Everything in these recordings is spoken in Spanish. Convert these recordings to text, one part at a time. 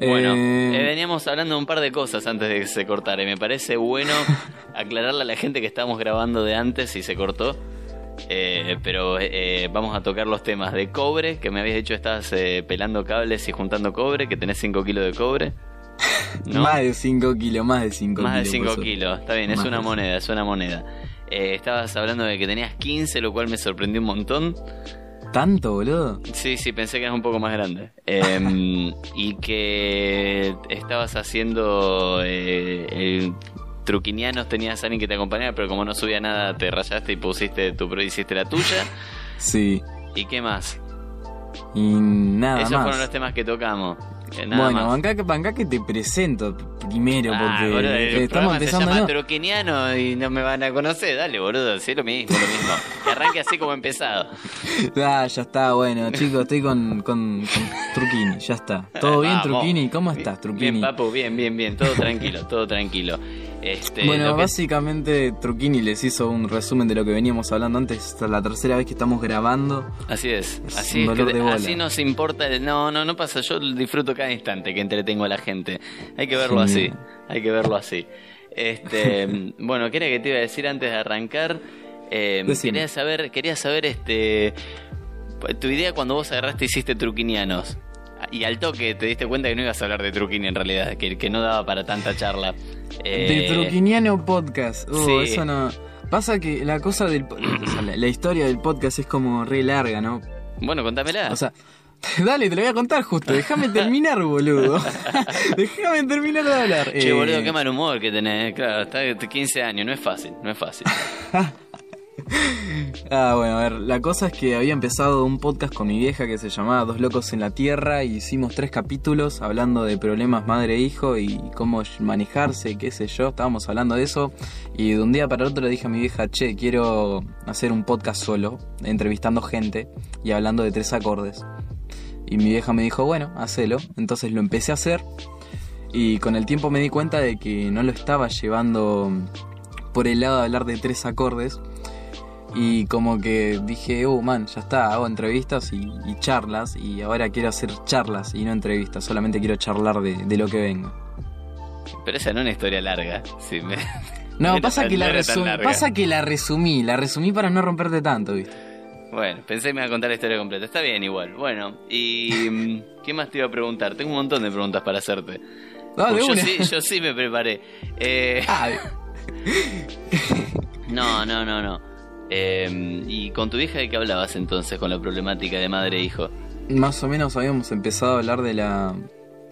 Bueno, Eh, eh, veníamos hablando de un par de cosas antes de que se cortara y me parece bueno aclararle a la gente que estábamos grabando de antes y se cortó. Eh, pero eh, vamos a tocar los temas de cobre, que me habías dicho estabas eh, pelando cables y juntando cobre, que tenés 5 kilos de cobre. ¿No? Más de 5 kilos, más de 5 kilos. Más de 5 por suerte. kilos, está bien, es una moneda, es una moneda. Eh, estabas hablando de que tenías 15, lo cual me sorprendió un montón. ¿Tanto, boludo? Sí, sí, pensé que eras un poco más grande. Em, y que estabas haciendo eh, el truquinianos, tenías a alguien que te acompañara, pero como no subía nada, te rayaste y pusiste tu pro hiciste la tuya. Sí. ¿Y qué más? Y nada Esos más. fueron los temas que tocamos. Eh, nada bueno, más. bancá, que- te presento primero, Ah, porque boludo, el estamos empezando. se llama ¿no? Truquiniano y no me van a conocer. Dale, boludo, sí, lo mismo, lo mismo. Que arranque así como empezado. Ah, ya está, bueno, chicos, estoy con, con, con Truquini, ya está. ¿Todo bien, Vamos. Truquini? ¿Cómo estás, Truquini? Bien, papu, bien, bien, bien. Todo tranquilo, todo tranquilo. Este, Bueno, que- básicamente Truquini les hizo un resumen de lo que veníamos hablando antes. Esta es la tercera vez que estamos grabando. Así es, Es así, es que- así nos importa. el- No, no, no pasa. Yo disfruto cada instante que entretengo a la gente. Hay que verlo así, hay que verlo así. Este, bueno, ¿qué era que te iba a decir antes de arrancar? Eh, quería saber, quería saber, este, tu idea cuando vos agarraste y hiciste truquinianos. Y al toque te diste cuenta que no ibas a hablar de truquini en realidad, que, que no daba para tanta charla. Eh, De Truquiniano Podcast. Uh, sí. eso no. Pasa que la cosa del. o sea, la, la historia del podcast es como re larga, ¿no? Bueno, contámela. O sea. Dale, te lo voy a contar justo. Déjame terminar, boludo. Déjame terminar de hablar. che, Eh, boludo, qué mal humor que tenés. Claro, está 15 años, no es fácil, no es fácil. Ah, bueno, a ver, la cosa es que había empezado un podcast con mi vieja que se llamaba Dos Locos en la Tierra y hicimos tres capítulos hablando de problemas madre-hijo y cómo manejarse, qué sé yo, estábamos hablando de eso y de un día para otro le dije a mi vieja, che, quiero hacer un podcast solo, entrevistando gente y hablando de tres acordes. Y mi vieja me dijo, bueno, hacelo, entonces lo empecé a hacer y con el tiempo me di cuenta de que no lo estaba llevando por el lado de hablar de tres acordes y como que dije, oh man, ya está, hago entrevistas y, y charlas y ahora quiero hacer charlas y no entrevistas, solamente quiero charlar de, de lo que venga. Pero esa no es una historia larga. Sí, me- No, pasa tan- que, la no resum- pasa que la resumí, la resumí para no romperte tanto, ¿viste? Bueno, pensé que me iba a contar la historia completa. Está bien igual. Bueno, y... mm, ¿Qué más te iba a preguntar? Tengo un montón de preguntas para hacerte. Dale, Pues yo, sí, yo sí me preparé. Eh, Ah, no, no, no, no. Eh, ¿Y con tu hija de qué hablabas entonces con la problemática de madre e hijo? más o menos habíamos empezado a hablar de la,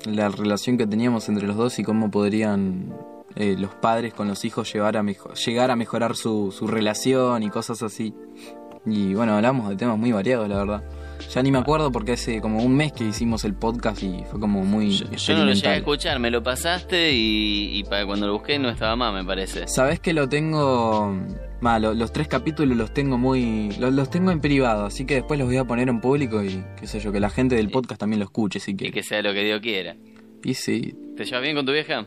la relación que teníamos entre los dos y cómo podrían eh, los padres con los hijos llevar a mejo- llegar a mejorar su, su relación y cosas así. Y bueno, hablamos de temas muy variados, la verdad. Ya ni me acuerdo porque hace como un mes que hicimos el podcast y fue como muy Yo, yo no lo llegué a escuchar, me lo pasaste y, y para cuando lo busqué no estaba más, me parece. Sabes que lo tengo. Ma, lo- los tres capítulos los tengo muy. Los, los tengo en privado, así que después los voy a poner en público y qué sé yo, que la gente del podcast también lo escuche si Y quiere. que sea lo que Dios quiera. Y sí. ¿Te llevas bien con tu vieja?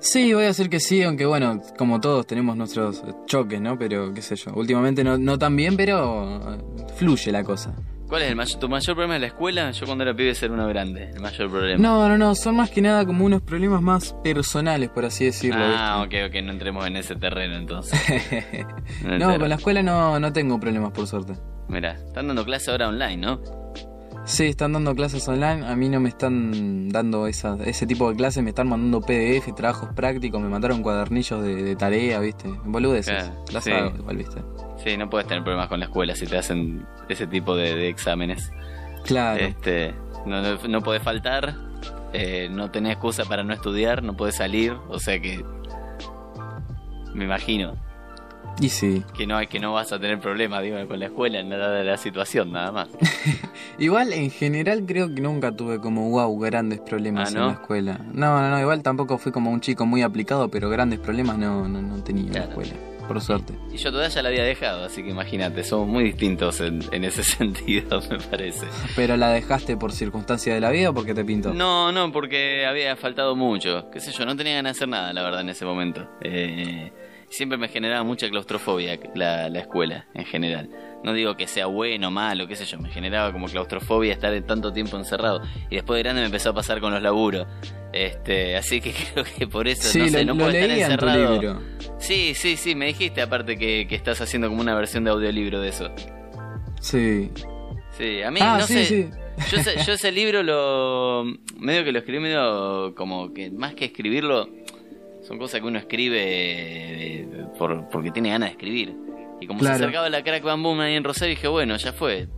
Sí, voy a decir que sí, aunque bueno, como todos tenemos nuestros choques, ¿no? Pero qué sé yo. Últimamente no, no tan bien, pero eh, fluye la cosa. ¿Cuál es el mayor, tu mayor problema en la escuela? Yo cuando era pibe ser uno grande, el mayor problema. No, no, no, son más que nada como unos problemas más personales, por así decirlo. Ah, ok, ok, no entremos en ese terreno entonces. ¿viste? No, no, con la escuela no, no tengo problemas, por suerte. Mira, están dando clase ahora online, ¿no? Sí, están dando clases online. A mí no me están dando esa, ese tipo de clases, me están mandando PDF, trabajos prácticos, me mandaron cuadernillos de, de tarea, ¿viste? Boludeces. Claro, Las sí. hago igual, ¿viste? Sí, no puedes tener problemas con la escuela si te hacen ese tipo de, de exámenes. Claro. Este, no, no, no podés faltar, eh, no tenés excusa para no estudiar, no podés salir, o sea que me imagino Y sí. que no hay que no vas a tener problemas digo, con la escuela, nada de la situación, nada más. Igual, en general, creo que nunca tuve como, wow, grandes problemas Ah, en la escuela. No, no, no, igual tampoco fui como un chico muy aplicado, pero grandes problemas no, no, no tenía en la escuela. Por suerte. Y yo todavía ya la había dejado, así que imagínate, somos muy distintos en, en ese sentido, me parece. ¿Pero la dejaste por circunstancia de la vida o porque te pintó? No, no, porque había faltado mucho. Qué sé yo, no tenía ganas de hacer nada, la verdad, en ese momento. Eh, Siempre me generaba mucha claustrofobia la, la escuela en general. No digo que sea bueno malo, qué sé yo, me generaba como claustrofobia estar tanto tiempo encerrado. Y después de grande me empezó a pasar con los laburos. Este, así que creo que por eso Sí, no sé, lo, no puedo estar leí en tu encerrado. libro. Sí, sí, sí, me dijiste aparte que, que estás haciendo como una versión de audiolibro de eso. Sí. Sí, a mí Ah, no sí, sé. sí. Yo, yo ese libro lo. medio que lo escribí medio como que más que escribirlo, son cosas que uno escribe eh, por, porque tiene ganas de escribir. Y como Claro. se acercaba la Crack Bam Boom ahí en Rosario, dije, bueno, ya fue.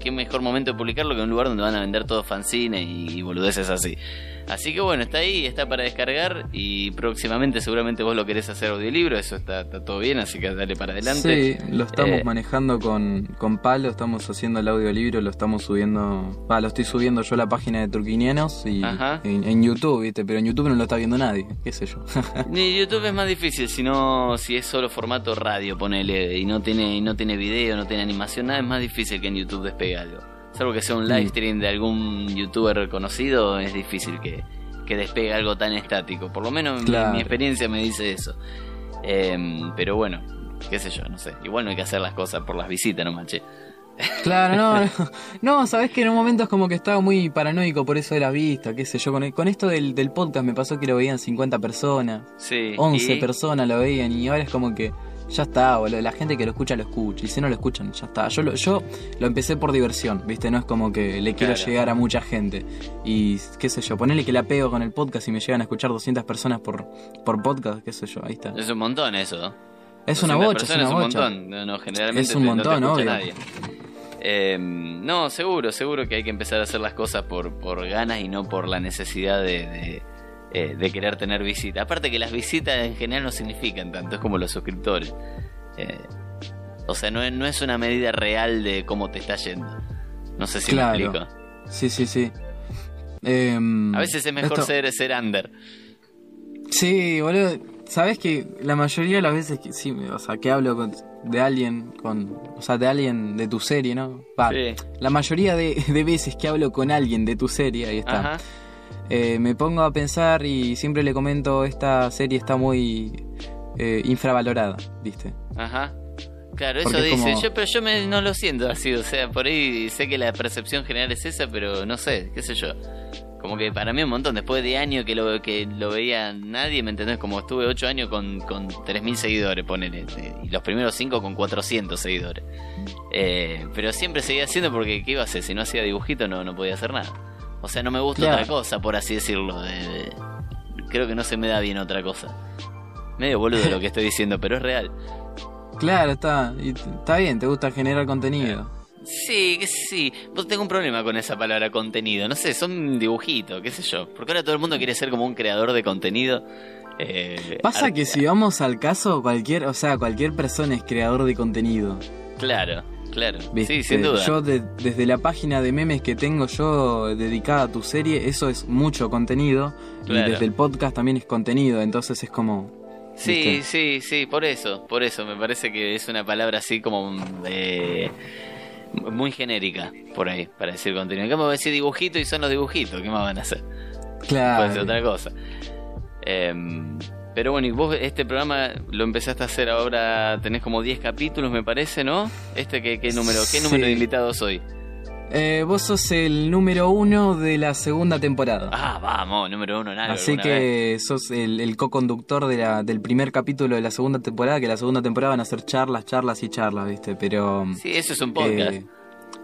Qué mejor momento de publicarlo que un lugar donde van a vender todos fanzines y, y boludeces así. Así que bueno, está ahí, está para descargar y próximamente seguramente vos lo querés hacer audiolibro, eso está, está todo bien, así que dale para adelante. Sí, lo estamos Eh, manejando con, con Palo, estamos haciendo el audiolibro, lo estamos subiendo, lo estoy subiendo yo a la página de Turquinianos y en, en YouTube, ¿viste? Pero en YouTube no lo está viendo nadie, qué sé yo. Ni YouTube es más difícil, si no, si es solo formato radio, ponele, y no tiene, y no tiene video, no tiene animación, nada es más difícil que en YouTube despegue algo. Salvo que sea un Mm. live stream de algún youtuber conocido, es difícil que, que despegue algo tan estático. Por lo menos mi- Claro. mi, experiencia me dice eso. Em, pero bueno, qué sé yo, no sé. Igual no hay que hacer las cosas por las visitas, no manche. claro, no, no, no, sabes que en un momento es como que estaba muy paranoico por eso de la vista, qué sé yo, con, con esto del, del podcast me pasó que lo veían 50 personas, Sí. 11 y- personas lo veían y ahora es como que ya está, boludo, la gente que lo escucha lo escucha y si no lo escuchan ya está. Yo lo, yo lo empecé por diversión, ¿viste? No es como que le quiero Claro. llegar a mucha gente y qué sé yo, ponerle que la pego con el podcast y me llegan a escuchar 200 personas por, por podcast, qué sé yo, ahí está. Es un montón eso. Es una 200 bocha, es una bocha. un montón. No, no, generalmente Es un montón, no te obvio. nadie. Eh, no, seguro, seguro que hay que empezar a hacer las cosas por, por ganas y no por la necesidad de, de, eh, de querer tener visitas. Aparte que las visitas en general no significan tanto, es como los suscriptores. Eh, o sea, no es, no es una medida real de cómo te está yendo. No sé si Claro. me explico. Sí, sí, sí. Em, A veces es mejor esto- ser, ser under. Sí, boludo. Sabes que la mayoría de las veces que sí, o sea, que hablo con- de alguien, con, o sea, de alguien de tu serie, ¿no? Va, Sí. La mayoría de, de veces que hablo con alguien de tu serie, ahí está. Ajá. Eh, me pongo a pensar y siempre le comento, esta serie está muy eh, infravalorada, ¿viste? Ajá. Claro, eso Porque es dice. como- Yo, pero yo me- no lo siento así. O sea, por ahí sé que la percepción general es esa, pero no sé, qué sé yo. Como que para mí un montón. Después de años que lo, que lo veía nadie, ¿me entendés? Como estuve 8 años con, con 3.000 seguidores, ponele. eh, Y los primeros 5 con 400 seguidores. Eh, pero siempre seguía haciendo porque, ¿qué iba a hacer? Si no hacía dibujito no, no podía hacer nada. O sea, no me gusta Claro. otra cosa, por así decirlo. de- de- creo que no se me da bien otra cosa. Medio boludo lo que estoy diciendo, pero es real. Claro, está, está bien, te gusta generar contenido. Sí, que sí. Vos tengo un problema con esa palabra contenido. No sé, son dibujitos, qué sé yo. Porque ahora todo el mundo quiere ser como un creador de contenido. Eh, Pasa que si vamos al caso, cualquier, o sea, cualquier persona es creador de contenido. Claro, claro. ¿viste? Sí, sin duda. Yo de- desde la página de memes que tengo yo dedicada a tu serie, eso es mucho contenido. Claro. Y desde el podcast también es contenido, entonces es como... Sí, ¿viste? sí, sí, por eso, por eso. Me parece que es una palabra así como eh, muy genérica, por ahí, para decir contenido. ¿Qué me voy a decir dibujito y son los dibujitos? ¿Qué más van a hacer? Puede ser Claro. otra cosa. Em, pero bueno, y vos este programa lo empezaste a hacer ahora, tenés como 10 capítulos, me parece, ¿no? Este, ¿qué, qué número, qué Sí. número de invitados hoy? Eh, vos sos el número uno de la segunda temporada. Ah, vamos, número uno algo. Así vez. que sos el, el co-conductor de la, del primer capítulo de la segunda temporada, que la segunda temporada van a ser charlas, charlas y charlas, ¿viste? Pero... Sí, eso es un podcast. Eh,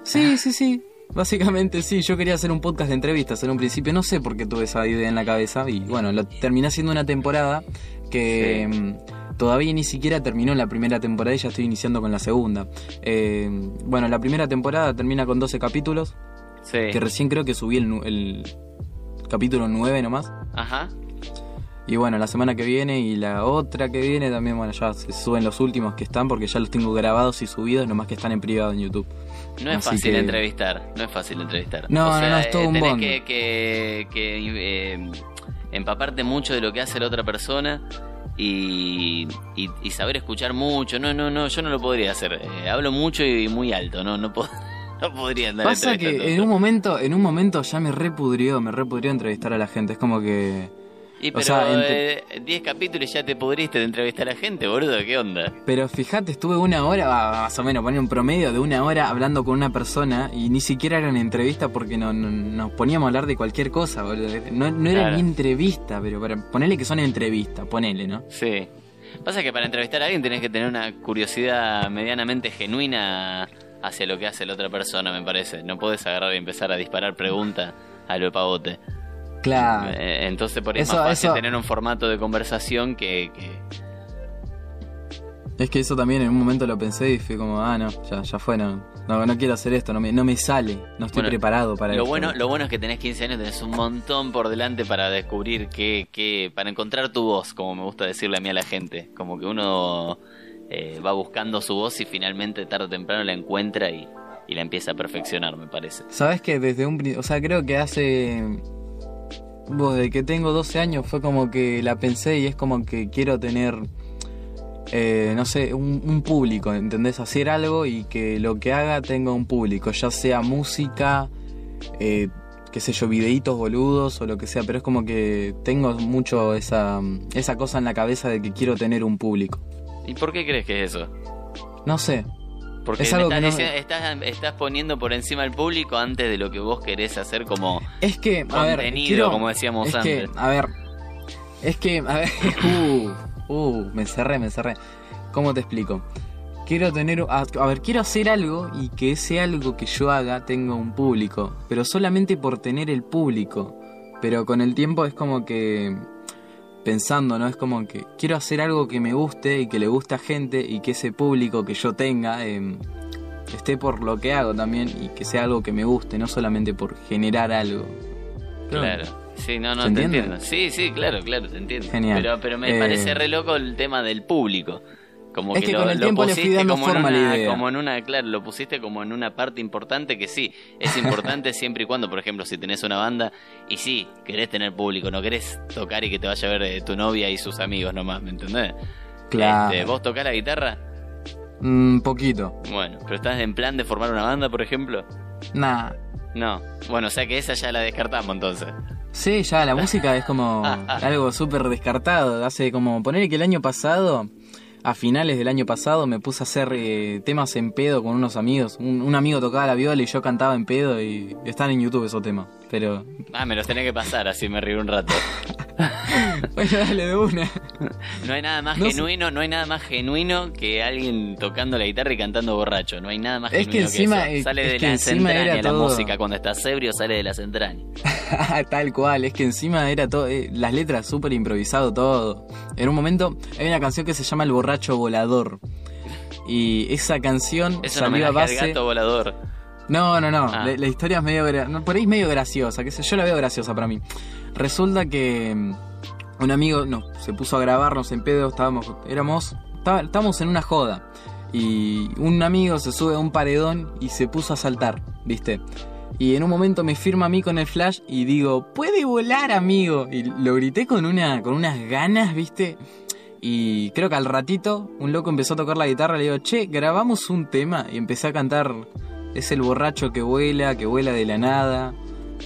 sí, sí, sí. Básicamente sí, yo quería hacer un podcast de entrevistas en un principio, no sé por qué tuve esa idea en la cabeza y bueno, lo terminé haciendo una temporada que mm, todavía ni siquiera terminó la primera temporada y ya estoy iniciando con la segunda. Eh, bueno, la primera temporada termina con 12 capítulos, sí. que recién creo que subí el, el capítulo 9 nomás. Ajá. Y bueno, la semana que viene y la otra que viene también, bueno, ya se suben los últimos que están porque ya los tengo grabados y subidos, nomás que están en privado en YouTube. No es Así fácil que- entrevistar, no es fácil entrevistar. No, o no, sea, no, es todo eh, un tenés que, que, que, eh, empaparte mucho de lo que hace la otra persona y, y, y saber escuchar mucho. No, no, no, yo no lo podría hacer. Eh, hablo mucho y muy alto, no, no, pod- no podría andar Pasa que en un momento, en un momento ya me repudrió, me repudrió entrevistar a la gente. Es como que Y pero o sea, entre- eh, 10 capítulos ya te pudriste de entrevistar a gente, boludo, ¿qué onda? Pero fíjate, estuve una hora, más o menos, poner un promedio de una hora hablando con una persona y ni siquiera era una entrevista porque no, no- nos poníamos a hablar de cualquier cosa, boludo. No, no era Claro. ni entrevista, pero para ponerle que son entrevistas, ponele, ¿no? Sí. Pasa que para entrevistar a alguien tenés que tener una curiosidad medianamente genuina hacia lo que hace la otra persona, me parece. No podés agarrar y empezar a disparar preguntas a lo pavote. Claro. Eh, Entonces por ahí es Eso- más fácil eso- tener un formato de conversación que... que- Es que eso también en un momento lo pensé y fui como, ah, no, ya, ya fue, no, no, no quiero hacer esto, no me, no me sale, no estoy Bueno, preparado para Lo esto. bueno, lo bueno es que tenés 15 años, tenés un montón por delante para descubrir qué, qué, para encontrar tu voz, como me gusta decirle a mí a la gente. Como que uno eh, va buscando su voz y finalmente tarde o temprano la encuentra y, y la empieza a perfeccionar, me parece. Sabes que desde un o sea, creo que hace vos desde que tengo 12 años fue como que la pensé y es como que quiero tener eh, no sé, un, un público, ¿entendés? Hacer algo y que lo que haga tenga un público, ya sea música, eh, qué sé yo, videitos boludos o lo que sea, pero es como que tengo mucho esa, esa cosa en la cabeza de que quiero tener un público. ¿Y por qué crees que es eso? No sé, Porque Es me algo estás, que no- diciendo- estás, estás poniendo por encima al público antes de lo que vos querés hacer como es que, a ver, contenido, quiero- como decíamos es antes. que, a ver, es que, a ver, uh, uh, me cerré, me cerré. ¿Cómo te explico? Quiero tener, a, a ver, quiero hacer algo y que ese algo que yo haga tenga un público, pero solamente por tener el público. Pero con el tiempo es como que, pensando, ¿no? Es como que quiero hacer algo que me guste y que le guste a gente y que ese público que yo tenga em, esté por lo que hago también y que sea algo que me guste, no solamente por generar algo. Claro. Sí, no, no, ¿Se te entiendo. Sí, sí, claro, claro, te entiendo. Genial. Pero, pero me Eh, parece re loco el tema del público. Como Es que con el tiempo le fui pusiste dando como en la una- idea. Como en una, claro, lo pusiste como en una parte importante que sí, es importante siempre y cuando, por ejemplo, si tenés una banda y sí, querés tener público, no querés tocar y que te vaya a ver eh, tu novia y sus amigos nomás, ¿me entendés? Claro. Este, ¿Vos tocás la guitarra? Un poquito. Bueno, pero estás en plan de formar una banda, por ejemplo? Nah. No. Bueno, o sea que esa ya la descartamos entonces. Sí, ya la música es como algo súper descartado. Hace como poner que el año pasado, a finales del año pasado, me puse a hacer eh, temas en pedo con unos amigos. Un, un amigo tocaba la viola y yo cantaba en pedo y están en YouTube esos temas. Pero, Ah, me los tenés que pasar, así me río un rato. bueno, dale de una. No hay nada más No sé. genuino, no hay nada más genuino que alguien tocando la guitarra y cantando borracho. No hay nada más Es que genuino encima, eso. eh, Sale es de que las entrañas la música. Cuando estás ebrio sale de las entrañas. Tal cual, es que encima era todo, eh, las letras súper improvisado todo. En un momento hay una canción que se llama El borracho volador. Y esa canción Es salió a base... al gato volador. No, no, no. Ah. La, la historia es medio. no, por ahí es medio graciosa. Que sé, yo la veo graciosa para mí. Resulta que mm, un amigo no, se puso a grabarnos en pedo. Estábamos. Éramos. Estábamos en una joda. Y un amigo se sube a un paredón y se puso a saltar, ¿viste? Y en un momento me firma a mí con el flash y digo, puede volar, amigo. Y lo grité con una, con unas ganas, ¿viste? Y creo que al ratito un loco empezó a tocar la guitarra, le digo, che, grabamos un tema. Y empecé a cantar, es el borracho que vuela, que vuela de la nada.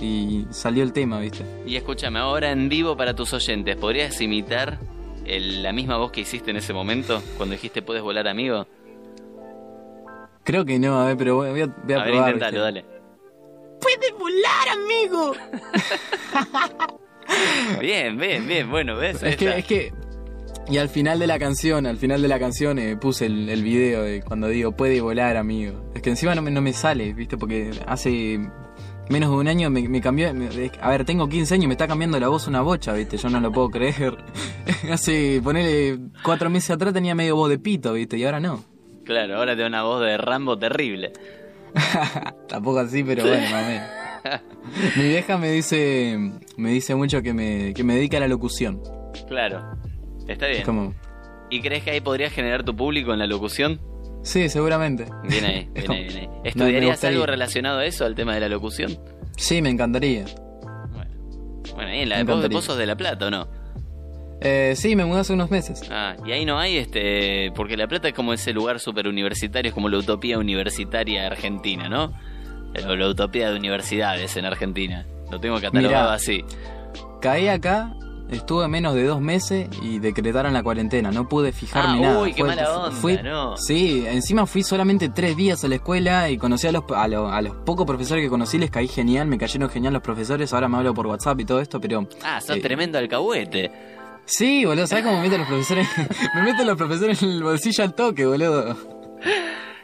Y salió el tema, ¿viste? Y escúchame, ahora en vivo para tus oyentes, ¿podrías imitar el- la misma voz que hiciste en ese momento? Cuando dijiste puedes volar, amigo. Creo que no, a ver, pero voy a, voy a A ver, probar. intentalo, ¿viste? dale. ¡Puede volar, amigo! Bien, bien, bien. Bueno, ¿ves? Es que, es que. Y al final de la canción, al final de la canción eh, puse el, el video de cuando digo puede volar, amigo. Es que encima no me, no me sale, ¿viste? Porque hace menos de un año me, me cambió. me- a ver, tengo 15 años y me está cambiando la voz una bocha, ¿viste? Yo no lo puedo creer. hace, ponele, cuatro meses atrás tenía medio voz de pito, ¿viste? Y ahora no. Claro, ahora te da una voz de Rambo terrible. Tampoco así, pero bueno, mami. Mi vieja me dice, me dice mucho que me, que me dedica a la locución. Claro. Está bien. Como, ¿Y crees que ahí podrías generar tu público en la locución? sí, seguramente. Bien ahí, bien ahí, bien ahí. ¿Estudiarías algo relacionado a eso, al tema de la locución? Sí, me encantaría. Bueno, bueno ahí en la Me vos, encantaría. vos sos de La Plata, ¿o no? Eh, sí, me mudé hace unos meses. Ah, y ahí no hay, este, porque La Plata es como ese lugar súper universitario, es como la utopía universitaria argentina, ¿no? Eh, la utopía de universidades en Argentina. Lo tengo catalogado Mirá. así. Caí acá estuve menos de dos meses y decretaron la cuarentena. No pude fijarme Ah, nada. uy, qué mala onda, no. Sí, encima fui solamente tres días a la escuela y conocí a los, a, lo- a los pocos profesores que conocí, les caí genial, me cayeron genial los profesores. Ahora me hablo por WhatsApp y todo esto, pero. Ah, sos Eh, tremendo alcahuete. Sí, boludo, ¿sabes cómo me meten los profesores? me meten los profesores en el bolsillo al toque, boludo.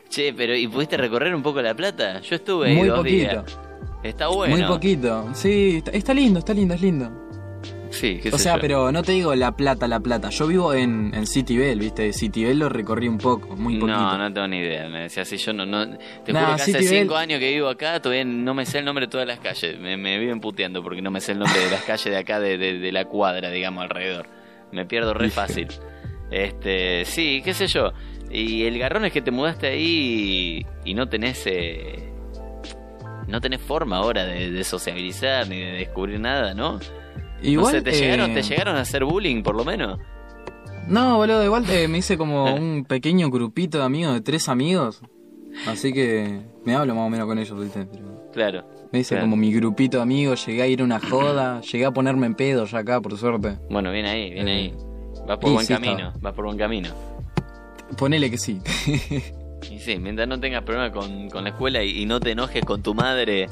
Che, pero ¿y pudiste recorrer un poco La Plata? Yo estuve ahí Muy dos poquito. días. Está bueno. Muy poquito. Sí, está, está lindo, está lindo, es lindo. Sí, qué O sé sea, yo. pero no te digo La Plata, La Plata. Yo vivo en, en City Bell, ¿viste? City Bell lo recorrí un poco, muy poquito. No, no tengo ni idea. Me decía así, yo no, no te Nah, juro que hace cinco años que vivo acá, todavía no me sé el nombre de todas las calles. Me, me viven puteando porque no me sé el nombre de las calles de acá, de, de- de la cuadra, digamos, alrededor. Me pierdo re fácil. Este, sí, qué sé yo. Y el garrón es que te mudaste ahí y, y no tenés, eh, no tenés forma ahora de, de sociabilizar ni de descubrir nada, ¿no? Igual, no sé, ¿te, llegaron, eh, ¿te llegaron a hacer bullying por lo menos? No, boludo, igual eh, me hice como un pequeño grupito de amigos, de tres amigos. Así que me hablo más o menos con ellos, ¿viste? Pero Claro. me hice Claro. como mi grupito de amigos, llegué a ir a una joda, llegué a ponerme en pedo ya acá, por suerte. Bueno, bien ahí, bien Eh, ahí. Vas por buen sí, camino, vas por buen camino. Ponele que sí. Y sí, mientras no tengas problema con, con la escuela y, y no te enojes con tu madre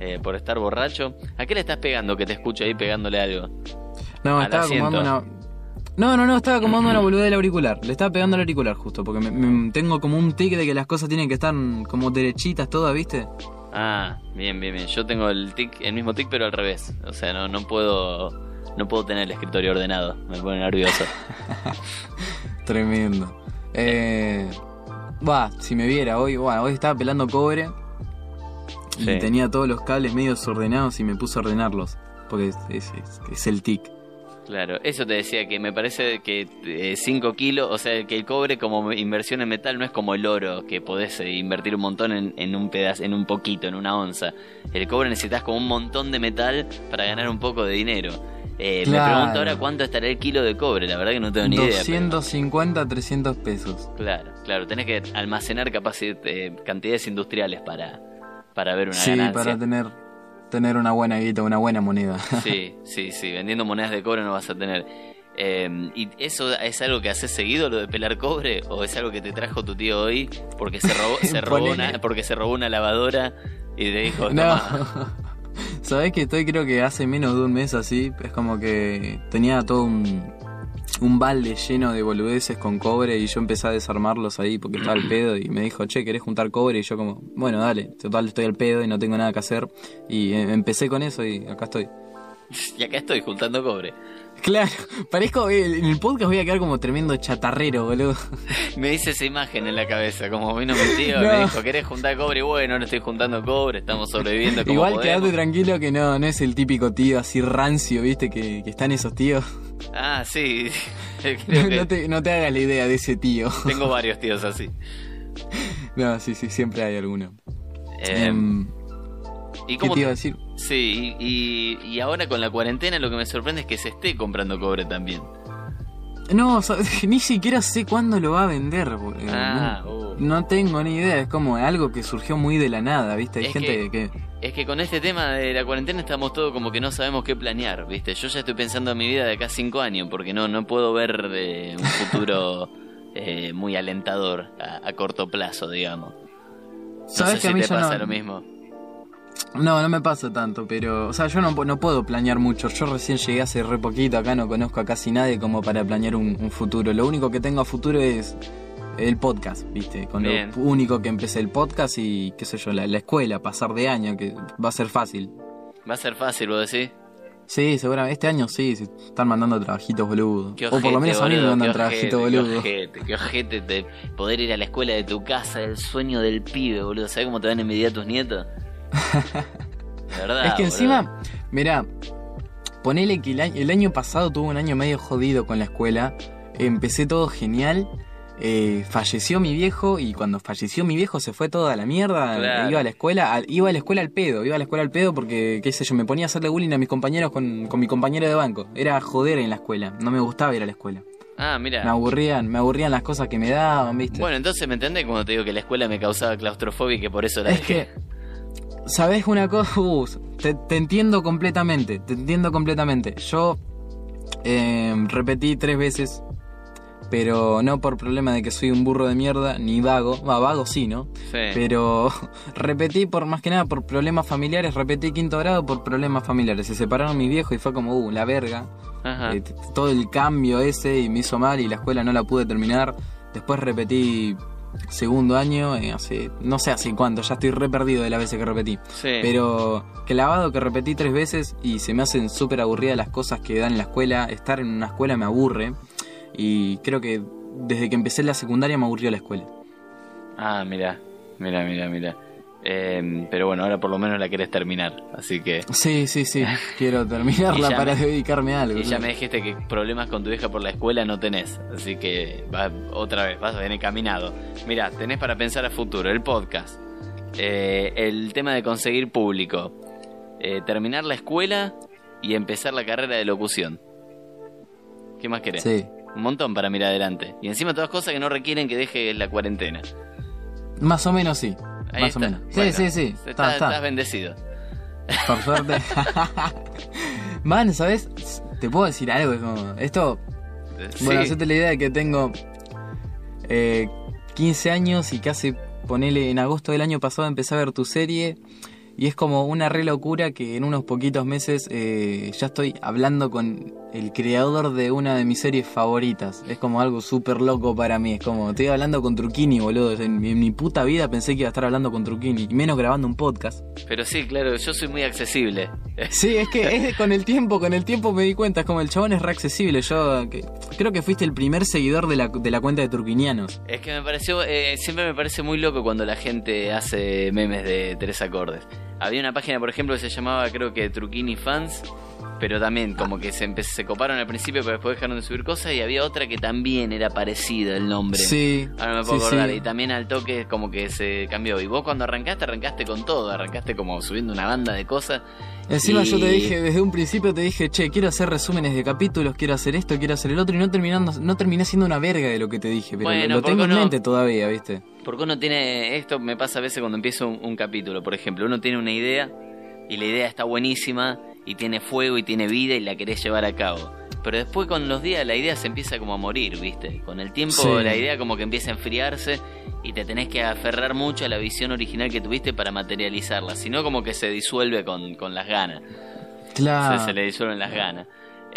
eh, por estar borracho. ¿A qué le estás pegando que te escucho ahí pegándole algo? No, Al estaba acomodando una. No, no, no, estaba acomodando una boludez del auricular. Le estaba pegando al auricular justo, porque me- me- tengo como un tic de que las cosas tienen que estar como derechitas todas, ¿viste? Ah, bien, bien, bien. Yo tengo el tic, el mismo tic, pero al revés. O sea, no, no puedo no puedo tener el escritorio ordenado. Me pone nervioso. Tremendo. Eh. Va, si me viera hoy, bueno, hoy estaba pelando cobre y tenía todos los cables medio desordenados y me puse a ordenarlos. Porque es, es- es- es el tic. Claro, eso te decía que me parece que 5 kilos, o sea, que el cobre como inversión en metal no es como el oro, que podés eh, invertir un montón en, en un pedazo, en un poquito, en una onza. El cobre necesitas como un montón de metal para ganar un poco de dinero. Eh, Me pregunto ahora cuánto estará el kilo de cobre, la verdad que no tengo ni idea. pero- 250, 300 pesos. Claro, claro, tenés que almacenar eh, cantidades industriales para, para ver una Sí, ganancia. para tener, tener una buena guita, una buena moneda. Sí, sí, sí, vendiendo monedas de cobre no vas a tener. Eh, ¿Y eso es algo que haces seguido, lo de pelar cobre? ¿O es algo que te trajo tu tío hoy porque se robó, se robó, una, porque se robó una lavadora y te dijo, No. Sabés que estoy creo que hace menos de un mes así, es como que tenía todo un, un balde lleno de boludeces con cobre y yo empecé a desarmarlos ahí porque estaba al pedo y me dijo, che, ¿querés juntar cobre? Y yo como, bueno, dale, total estoy al pedo y no tengo nada que hacer. Y eh, empecé con eso y acá estoy. y acá estoy juntando cobre. Claro, parezco, eh, en el podcast voy a quedar como tremendo chatarrero, boludo. Me hice esa imagen en la cabeza, como vino mi tío y No. me dijo, ¿querés juntar cobre? Y bueno, no estoy juntando cobre, estamos sobreviviendo como Igual podemos. quedate tranquilo que no, no es el típico tío así rancio, viste, que, que están esos tíos. Ah, sí, creo que no, te, no te hagas la idea de ese tío. tengo varios tíos así. No, sí, sí, siempre hay alguno. Eh, ¿Y ¿Qué cómo te iba a decir? Sí, y, y ahora con la cuarentena lo que me sorprende es que se esté comprando cobre también. No, o sea, ni siquiera sé cuándo lo va a vender. boludo. Ah, no, uh. no tengo ni idea, es como algo que surgió muy de la nada, ¿viste? Hay Es gente que... Es que con este tema de la cuarentena estamos todos como que no sabemos qué planear, ¿viste? Yo ya estoy pensando en mi vida de acá a cinco años, porque no, no puedo ver eh, un futuro eh, muy alentador a, a corto plazo, digamos. No ¿Sabes sé que a si mí te pasa no- lo mismo. No, no me pasa tanto, pero... O sea, yo no, no puedo planear mucho. Yo recién llegué hace re poquito, acá no conozco a casi nadie como para planear un, un futuro. Lo único que tengo a futuro es el podcast, ¿viste? Con Bien. lo único que empecé el podcast y, qué sé yo, la, la escuela, pasar de año, que va a ser fácil. Va a ser fácil, vos decís. Sí, seguramente. Este año sí, se están mandando trabajitos boludos. O por lo menos a mí me mandan trabajitos boludos. Qué ojete, qué ojete de poder ir a la escuela de tu casa, el sueño del pibe, boludo. ¿Sabes cómo te van a envidiar tus nietos? Verdad. Es que encima, mirá, ponele que el año, el año pasado tuve un año medio jodido con la escuela. Empecé todo genial. eh, falleció mi viejo y cuando falleció mi viejo se fue toda la mierda. Claro. Iba a la escuela, al- iba a la escuela al pedo, iba a la escuela al pedo porque, qué sé yo, me ponía a hacerle bullying a mis compañeros con, con mi compañero de banco. Era joder en la escuela, no me gustaba ir a la escuela. Ah, mira. Me aburrían, me aburrían las cosas que me daban, ¿viste? Bueno, entonces me entendés cuando te digo que la escuela me causaba claustrofobia y que por eso la Es dejé. que, ¿sabes una cosa? Uh, te, te entiendo completamente, te entiendo completamente. Yo Eh, repetí tres veces, pero no por problema de que soy un burro de mierda, ni vago. Va, vago sí, ¿no? Sí. Pero repetí por más que nada por problemas familiares, repetí quinto grado por problemas familiares. Se separaron mis viejos y fue como, uh, la verga. Ajá. Eh, todo el cambio ese y me hizo mal y la escuela no la pude terminar. Después repetí segundo año, eh, hace, no sé hace cuánto, ya estoy re perdido de las veces que repetí. Sí. Pero clavado que repetí tres veces y se me hacen súper aburridas las cosas que dan en la escuela. Estar en una escuela me aburre y creo que desde que empecé la secundaria me aburrió la escuela. Ah, mira, mira, mira, mira. Eh, pero bueno, ahora por lo menos la querés terminar, así que... Sí, sí, sí, quiero terminarla para me- dedicarme a algo. Y ya me dijiste que problemas con tu hija por la escuela no tenés, así que otra vez, vas bien encaminado. Mira, tenés para pensar a futuro, el podcast, eh, el tema de conseguir público, eh, terminar la escuela y empezar la carrera de locución. ¿Qué más querés? Sí, Un montón para mirar adelante. Y encima todas cosas que no requieren que deje la cuarentena. más o menos sí. Ahí más está. o menos. Sí, Bueno, sí, sí. Estás, Está, está. estás bendecido. Por suerte. Man, ¿sabes? Te puedo decir algo. como- esto, bueno, hacete la idea de que tengo eh, 15 años y casi, ponele, en agosto del año pasado empecé a ver tu serie. Y es como una re locura que en unos poquitos meses eh, ya estoy hablando con el creador de una de mis series favoritas. Es como algo súper loco para mí. Es como, estoy hablando con Truquini, boludo. En mi, en mi puta vida pensé que iba a estar hablando con Truquini. Y menos grabando un podcast. Pero sí, claro, yo soy muy accesible. Sí, es que es con el tiempo, con el tiempo me di cuenta, es como el chabón es re accesible. Yo que- creo que fuiste el primer seguidor de la, de la cuenta de Turquinianos. Es que me pareció, eh, siempre me parece muy loco cuando la gente hace memes de tres acordes. Había una página, por ejemplo, que se llamaba, creo que Truquini Fans, pero también como que se, se coparon al principio, pero después dejaron de subir cosas, y había otra que también era parecida el nombre. Sí. Ahora no me puedo sí, acordar, sí. y también al toque como que se cambió. Y vos cuando arrancaste, arrancaste con todo, arrancaste como subiendo una banda de cosas. Encima yo te dije, desde un principio te dije, che, quiero hacer resúmenes de capítulos, quiero hacer esto, quiero hacer el otro, y no terminando, no terminé siendo una verga de lo que te dije, pero Bueno, lo, tengo en mente todavía, ¿viste? Porque uno tiene, esto me pasa a veces cuando empiezo un, un capítulo, por ejemplo, uno tiene una idea y la idea está buenísima y tiene fuego y tiene vida y la querés llevar a cabo. Pero después con los días la idea se empieza como a morir, ¿viste? Con el tiempo Sí. la idea como que empieza a enfriarse y te tenés que aferrar mucho a la visión original que tuviste para materializarla, si no como que se disuelve con, con las ganas. Claro. se le disuelven las ganas.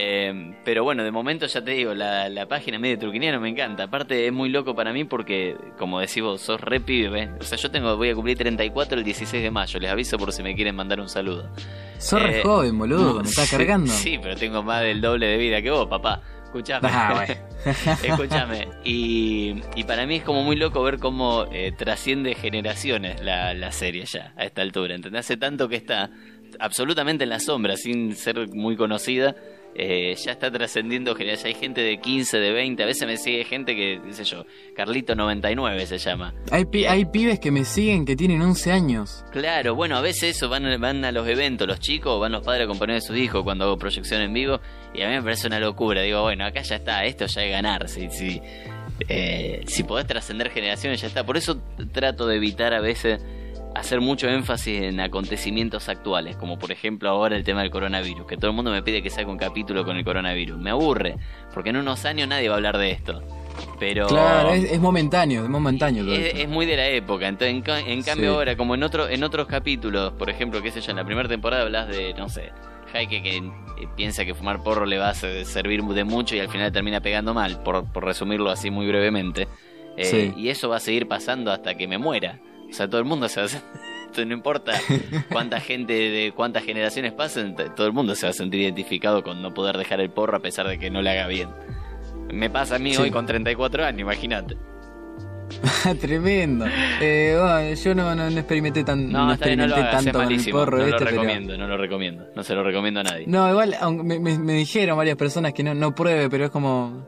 Eh, pero bueno, de momento ya te digo, la, la página medio truquiniano me encanta. Aparte es muy loco para mí porque, como decís vos, sos re pibe. ¿eh? O sea, yo tengo, voy a cumplir 34 el 16 de mayo. Les aviso por si me quieren mandar un saludo. Sos re Eh, joven, boludo, me estás sí, cargando. Sí, pero tengo más del doble de vida que vos, papá. Escuchame. Ah. Escúchame. Y, y para mí es como muy loco ver cómo eh, trasciende generaciones la, la serie ya, a esta altura. ¿Entendés? Hace tanto que está absolutamente en la sombra, sin ser muy conocida. Eh, ya está trascendiendo generaciones. Hay gente de 15, de 20. A veces me sigue gente que, qué sé yo, Carlito99 se llama. Hay, pi- hay pibes que me siguen que tienen 11 años. Claro, bueno, a veces eso van, van a los eventos, los chicos, van los padres a acompañar a sus hijos cuando hago proyección en vivo, y a mí me parece una locura. Digo, bueno, acá ya está, esto ya es ganar. Si, si, eh, si podés trascender generaciones, ya está. Por eso trato de evitar a veces hacer mucho énfasis en acontecimientos actuales, como por ejemplo ahora el tema del coronavirus, que todo el mundo me pide que saque un capítulo con el coronavirus. Me aburre, porque en unos años nadie va a hablar de esto. Pero Claro, es, es momentáneo, es momentáneo todo es, muy de la época. Entonces, en, ca- en cambio Sí. ahora, como en otro, en otros capítulos, por ejemplo, qué sé yo, en la primera temporada hablas de, no sé, Jaike que eh, piensa que fumar porro le va a ser- servir de mucho y al final termina pegando mal, por, por resumirlo así muy brevemente. Eh, Sí. Y eso va a seguir pasando hasta que me muera. O sea, todo el mundo se va a Esto no importa cuánta gente de cuántas generaciones pasen, todo el mundo se va a sentir identificado con no poder dejar el porro a pesar de que no le haga bien. Me pasa a mí Sí. hoy con 34 años, imagínate. Tremendo. Eh, bueno, yo no, no, no experimenté, tan, No, no bien, lo tanto con el porro no este, lo pero- recomiendo, no lo recomiendo. No se lo recomiendo a nadie. No, igual me, me- me dijeron varias personas que no, no pruebe, pero es como...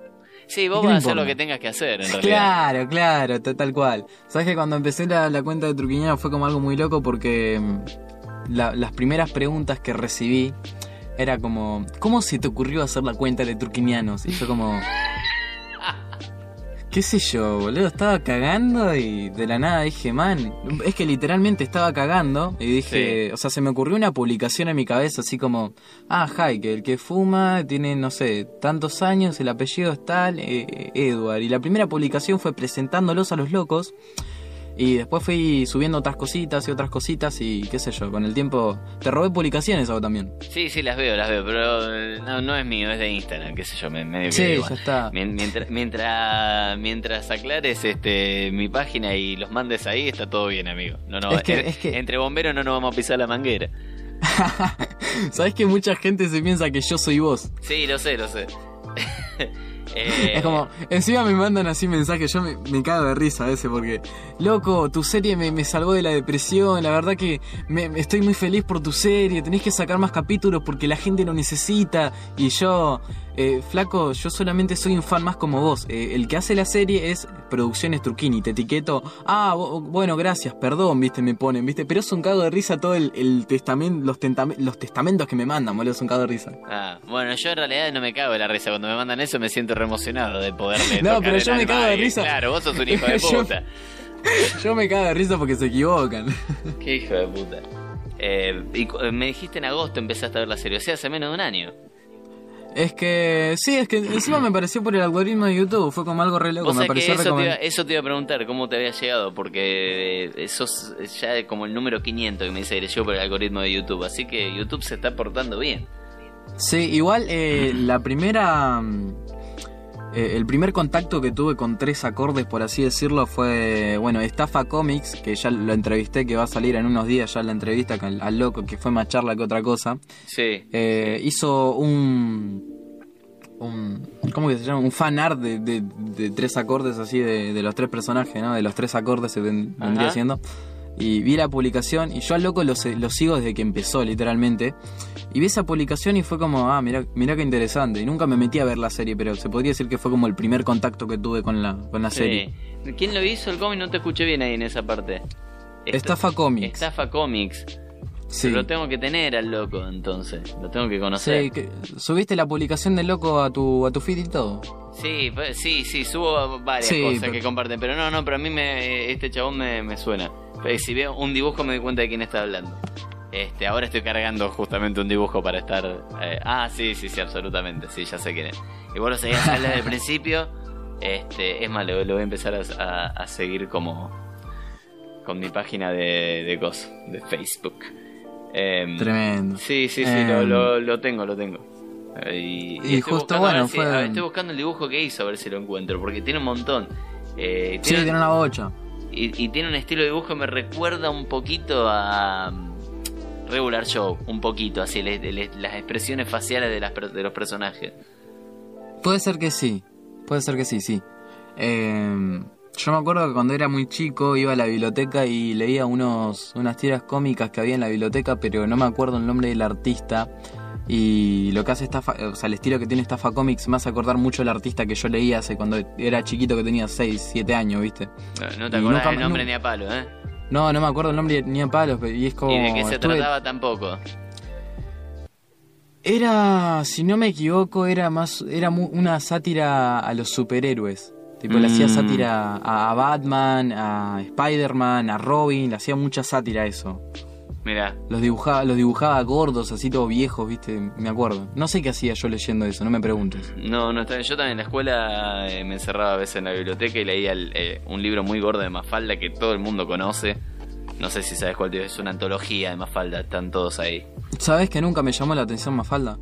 Sí, vos ¿Qué me vas a hacer lo que tengas que hacer, en realidad. Claro, claro, ta- tal cual. Sabes que cuando empecé la, la cuenta de Truquiñano fue como algo muy loco porque mm, la- las primeras preguntas que recibí era como, ¿cómo se te ocurrió hacer la cuenta de Truquinianos? Y yo como... qué sé yo, boludo, estaba cagando y de la nada dije, man, es que literalmente estaba cagando y dije, o sea, se me ocurrió una publicación en mi cabeza así como, ah, hi, que el que fuma tiene, no sé, tantos años, el apellido es tal, eh, Edward. Y la primera publicación fue presentándolos a los locos. Y después fui subiendo otras cositas y otras cositas y qué sé yo, con el tiempo te robé publicaciones hago también. Sí, sí, las veo, las veo, pero eh, no, no es mío, es de Instagram, qué sé yo, me, medio Sí, que ya está. Mientras, mientras, mientras aclares este mi página y los mandes ahí, está todo bien, amigo. No, no, Es que- en- es que- entre bomberos no nos vamos a pisar la manguera. Sabes que mucha gente se piensa que yo soy vos. Sí, lo sé, lo sé. Eh, Es como, encima me mandan así mensajes, yo me, me cago de risa a veces porque, loco, tu serie me, me salvó de la depresión, la verdad que estoy muy feliz por tu serie, tenés que sacar más capítulos porque la gente lo necesita y yo, eh, flaco, yo solamente soy un fan más como vos, Eh, el que hace la serie es Producciones Truquini, te etiqueto, ah, bu- bueno, gracias, perdón, viste, me ponen, viste, pero es un cago de risa todo el, el testamen- los, los testamentos que me mandan, boludo, es un cago de risa. Ah, bueno, yo en realidad no me cago de la risa. Cuando me mandan eso me siento re emocionado de poderle No, pero yo me cago de risa. Claro, vos sos un hijo de puta. Yo me cago de risa porque se equivocan. Qué hijo de puta. Eh, y me dijiste en agosto empezaste a ver la serie, o sea, hace menos de un año. Es que, sí, es que encima me pareció por el algoritmo de YouTube, fue como algo re loco, me pareció eso te, iba, recomend- eso te iba a preguntar, cómo te había llegado, porque eh, sos ya como el número 500 que me dice llegó por el algoritmo de YouTube, así que YouTube se está portando bien. Sí, igual eh, la primera... eh, el primer contacto que tuve con tres acordes, por así decirlo, fue, bueno, Estafa Comics, que ya lo entrevisté, que va a salir en unos días ya la entrevista al, al loco, que fue más charla que otra cosa. Sí. Eh, hizo un, un ¿cómo que se llama? un fan art de, de- de tres acordes así de, de los tres personajes ¿no? de los tres acordes se ven- vendría Ajá. siendo y vi la publicación y yo al loco lo, lo sigo desde que empezó literalmente y vi esa publicación y fue como ah mira mira qué interesante y nunca me metí a ver la serie pero se podría decir que fue como el primer contacto que tuve con la con la serie. ¿Quién lo hizo el cómic? No te escuché bien ahí en esa parte. Esta- Estafa Comics Estafa Comics. Sí Lo tengo que tener al loco, entonces. Lo tengo que conocer. Sí, que- subiste la publicación del loco a tu a tu feed y todo Sí, sí, sí, subo varias Sí, cosas pero- que comparten, pero no, no, pero a mí me, este chabón me, me suena. Si veo un dibujo me doy cuenta de quién está hablando. Este, ahora estoy cargando justamente un dibujo para estar... eh, ah, sí, sí, sí, absolutamente, sí, ya sé quién es. Y vos lo seguías a desde el principio. Este, es más, lo, lo voy a empezar a, a- a seguir como... Con mi página de, de de Facebook. Em, tremendo Sí, sí, sí, Em, lo, lo, lo tengo, lo tengo. Eh, Y, Y estoy justo, buscando bueno, si- fue- estoy buscando el dibujo que hizo, a ver si lo encuentro, porque tiene un montón. Eh, sí tiene, tiene una bocha y, y tiene un estilo de dibujo que me recuerda un poquito a um, Regular Show, un poquito, así, las expresiones faciales de, las, de los personajes. Puede ser que sí, puede ser que sí, sí. Eh, yo me acuerdo que cuando era muy chico iba a la biblioteca y leía unos, unas tiras cómicas que había en la biblioteca, pero no me acuerdo el nombre del artista. Y lo que hace Estafa, o sea, el estilo que tiene Estafa Comics me hace acordar mucho al artista que yo leía hace cuando era chiquito, que tenía 6, 7 años, ¿viste? No, no te acordás nunca- el nombre ni a palo, ¿eh? No, no me acuerdo el nombre ni a palos, pero- y es como... y de qué se estuve- trataba tampoco. Era, si no me equivoco, era más, era una sátira a los superhéroes. Tipo, le hacía Mm. sátira a, a Batman, a Spider-Man, a Robin, le hacía mucha sátira a eso. Mira, Los dibujaba, los dibujaba gordos, así todos viejos, viste, me acuerdo. No sé qué hacía yo leyendo eso, no me preguntes. no, no está bien. Yo también en la escuela eh, me encerraba a veces en la biblioteca y leía el, eh, un libro muy gordo de Mafalda que todo el mundo conoce. No sé si sabes cuál es, una antología de Mafalda, están todos ahí. ¿Sabes que nunca me llamó la atención Mafalda?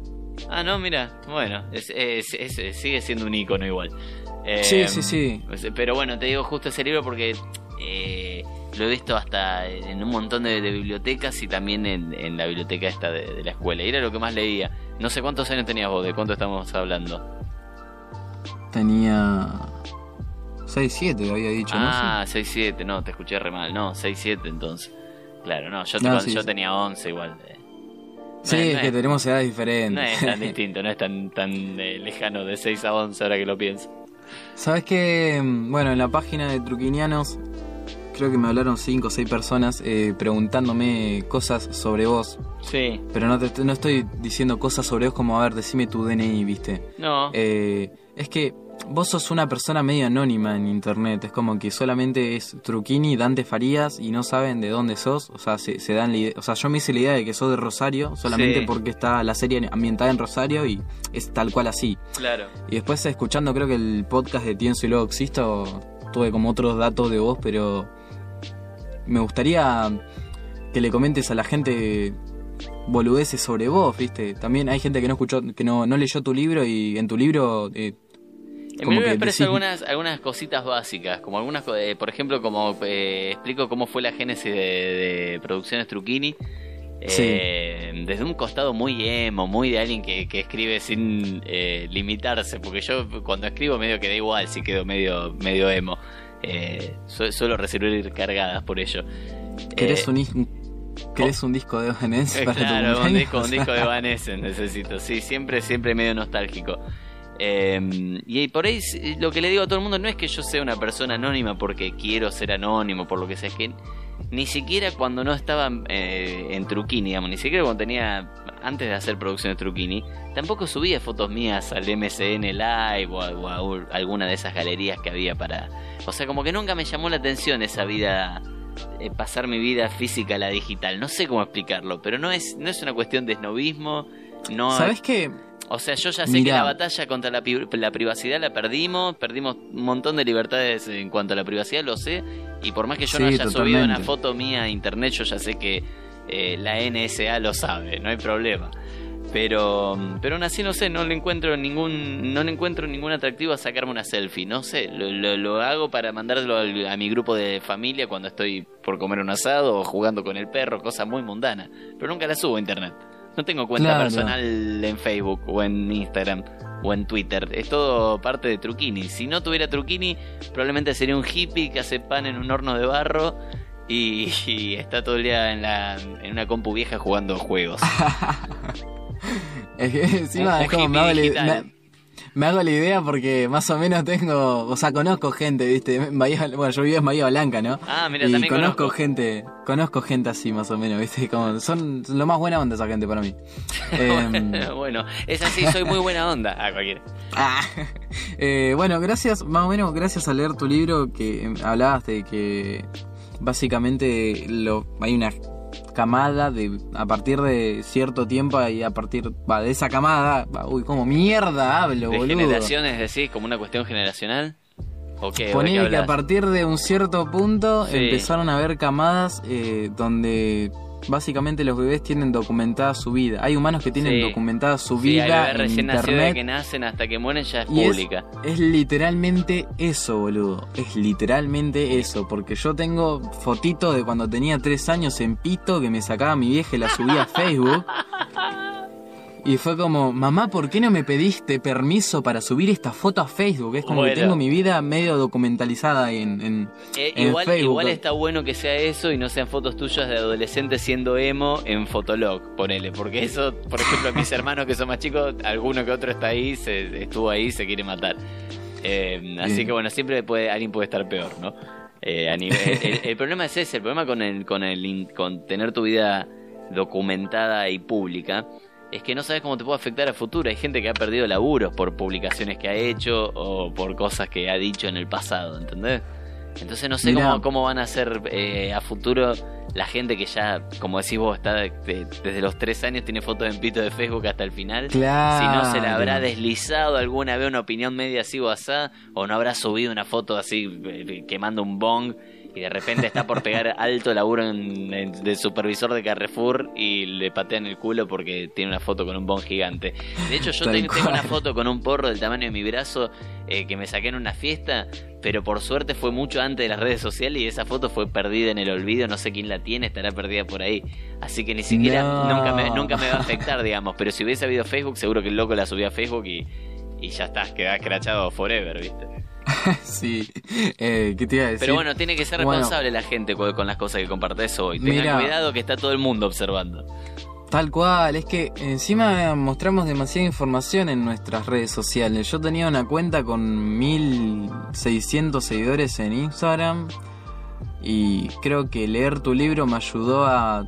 Ah, no, mira, bueno, es, es- es- sigue siendo un icono igual. Eh, Sí, sí, sí. Pero bueno, te digo justo ese libro porque eh, lo he visto hasta en un montón de, de bibliotecas y también en, en la biblioteca esta de, de la escuela. Y era lo que más leía. No sé cuántos años tenías vos, de cuánto estamos hablando. Tenía 6, 7, había dicho, ah, 6-7, no, te escuché re mal. No, 6-7 entonces. Claro, no, yo, te- No, cuando sí, yo sí. tenía 11 igual. eh. no. Sí, no es es- que tenemos edades No diferentes. es tan distinto, no es tan, tan eh, lejano de 6 a 11 ahora que lo pienso. ¿Sabes qué? Bueno, en la página de Truquinianos creo que me hablaron 5 o 6 personas eh, preguntándome cosas sobre vos. Sí. Pero no, te, no estoy diciendo cosas sobre vos como, a ver, decime tu DNI, ¿viste? No. Eh, es que vos sos una persona medio anónima en internet. Es como que solamente es Truquini, Dante Farías y no saben de dónde sos. O sea, se, dan la idea, O sea, yo me hice la idea de que sos de Rosario solamente porque está la serie ambientada en Rosario y es tal cual así. Claro. Y después escuchando, creo que el podcast de Tienso y luego existo, tuve como otros datos de vos, pero me gustaría que le comentes a la gente boludeces sobre vos, ¿viste? También hay gente que no escuchó, que no, no leyó tu libro y en tu libro eh, mi libro expreso algunas, algunas cositas básicas, como algunas, eh, por ejemplo, como eh, explico cómo fue la génesis de, Producciones Truquini. Eh, desde un costado muy emo, muy de alguien que, escribe sin limitarse, porque yo cuando escribo medio que da igual si quedo medio, medio emo. suelo recibir cargadas por ello. ¿Querés, un, ¿querés un disco de Evanescence para claro, un disco, un disco de Evanescence necesito. Sí, siempre, siempre medio nostálgico. Em, y por ahí lo que le digo a todo el mundo no es que yo sea una persona anónima porque quiero ser anónimo, por lo que sea, es que ni siquiera cuando no estaba eh, en Truquini, digamos, ni siquiera cuando tenía, antes de hacer producciones Truquini, tampoco subía fotos mías al MCN Live o a, alguna de esas galerías que había para... O sea, como que nunca me llamó la atención esa vida eh, pasar mi vida física a la digital. No sé cómo explicarlo, pero no es, no es una cuestión de snobismo. No ¿Sabes qué? O sea, yo ya sé que la batalla contra la, privacidad la perdimos, perdimos un montón de libertades en cuanto a la privacidad, lo sé, y por más que yo no haya subido una foto mía a internet, yo ya sé que eh, la NSA lo sabe, no hay problema. Pero, pero aún así no sé, no le encuentro ningún, no le encuentro ningún atractivo a sacarme una selfie. No sé, lo, lo, hago para mandárselo a, mi grupo de familia cuando estoy por comer un asado o jugando con el perro, cosa muy mundana. Pero nunca la subo a internet. No tengo cuenta personal en Facebook o en Instagram o en Twitter. Es todo parte de Truquini. Si no tuviera Truquini, probablemente sería un hippie que hace pan en un horno de barro y, está todo el día en, la, en una compu vieja jugando juegos. es que encima es como me hago la idea porque más o menos tengo, o sea, conozco gente, ¿viste? bueno, yo vivo en Bahía Blanca, ¿no? Ah, mira, y también conozco, gente, conozco gente así más o menos, ¿viste? Como son lo más buena onda esa gente para mí. Em, bueno, es así, soy muy buena onda. Ah, cualquiera. Ah, eh, bueno, gracias, más o menos gracias a leer tu libro que hablabas de que básicamente lo, hay una camada de a partir de cierto tiempo y a partir de esa camada, uy, como mierda hablo, ¿De generaciones decís, como una cuestión generacional? ¿O qué, que a partir de un cierto punto empezaron a haber camadas eh, donde básicamente los bebés tienen documentada su vida. Hay humanos que tienen documentada su vida en internet. que nacen hasta que mueren ya es pública. Es, literalmente eso, boludo. Es literalmente eso. Porque yo tengo fotitos de cuando tenía tres años en pito que me sacaba mi vieja y la subía a Facebook. Y fue como, mamá, ¿por qué no me pediste permiso para subir esta foto a Facebook? Es como que tengo mi vida medio documentalizada en, en, eh, igual, Facebook. Igual está bueno que sea eso y no sean fotos tuyas de adolescentes siendo emo en Fotolog, ponele. Porque eso, por ejemplo, mis hermanos que son más chicos, alguno que otro está ahí, se, estuvo ahí, se quiere matar. Eh, así que bueno, siempre puede, alguien puede estar peor, ¿no? Eh, a nivel, el, problema es ese, el problema con, el, con, el, con tener tu vida documentada y pública es que no sabes cómo te puede afectar a futuro. Hay gente que ha perdido laburos por publicaciones que ha hecho o por cosas que ha dicho en el pasado, ¿entendés? Entonces no sé cómo, cómo, van a ser eh, a futuro la gente que ya, como decís vos, está desde los tres años, tiene fotos en pito de Facebook hasta el final. Claro. Si no se le habrá deslizado alguna vez una opinión media así o asá, o no habrá subido una foto así eh, quemando un bong y de repente está por pegar alto laburo en, de supervisor de Carrefour y le patean el culo porque tiene una foto con un bon gigante. De hecho, yo tengo, una foto con un porro del tamaño de mi brazo eh, que me saqué en una fiesta, pero por suerte fue mucho antes de las redes sociales y esa foto fue perdida en el olvido. No sé quién la tiene, estará perdida por ahí. Así que ni siquiera nunca, me, nunca me va a afectar, digamos. Pero si hubiese habido Facebook, seguro que el loco la subía a Facebook y, y ya está, queda escrachado forever, ¿viste? sí, eh, ¿qué te iba a decir? Pero bueno, tiene que ser responsable la gente con, las cosas que compartes hoy. Tengan cuidado que está todo el mundo observando. Tal cual, es que encima mostramos demasiada información en nuestras redes sociales. Yo tenía una cuenta con 1600 seguidores en Instagram y creo que leer tu libro me ayudó a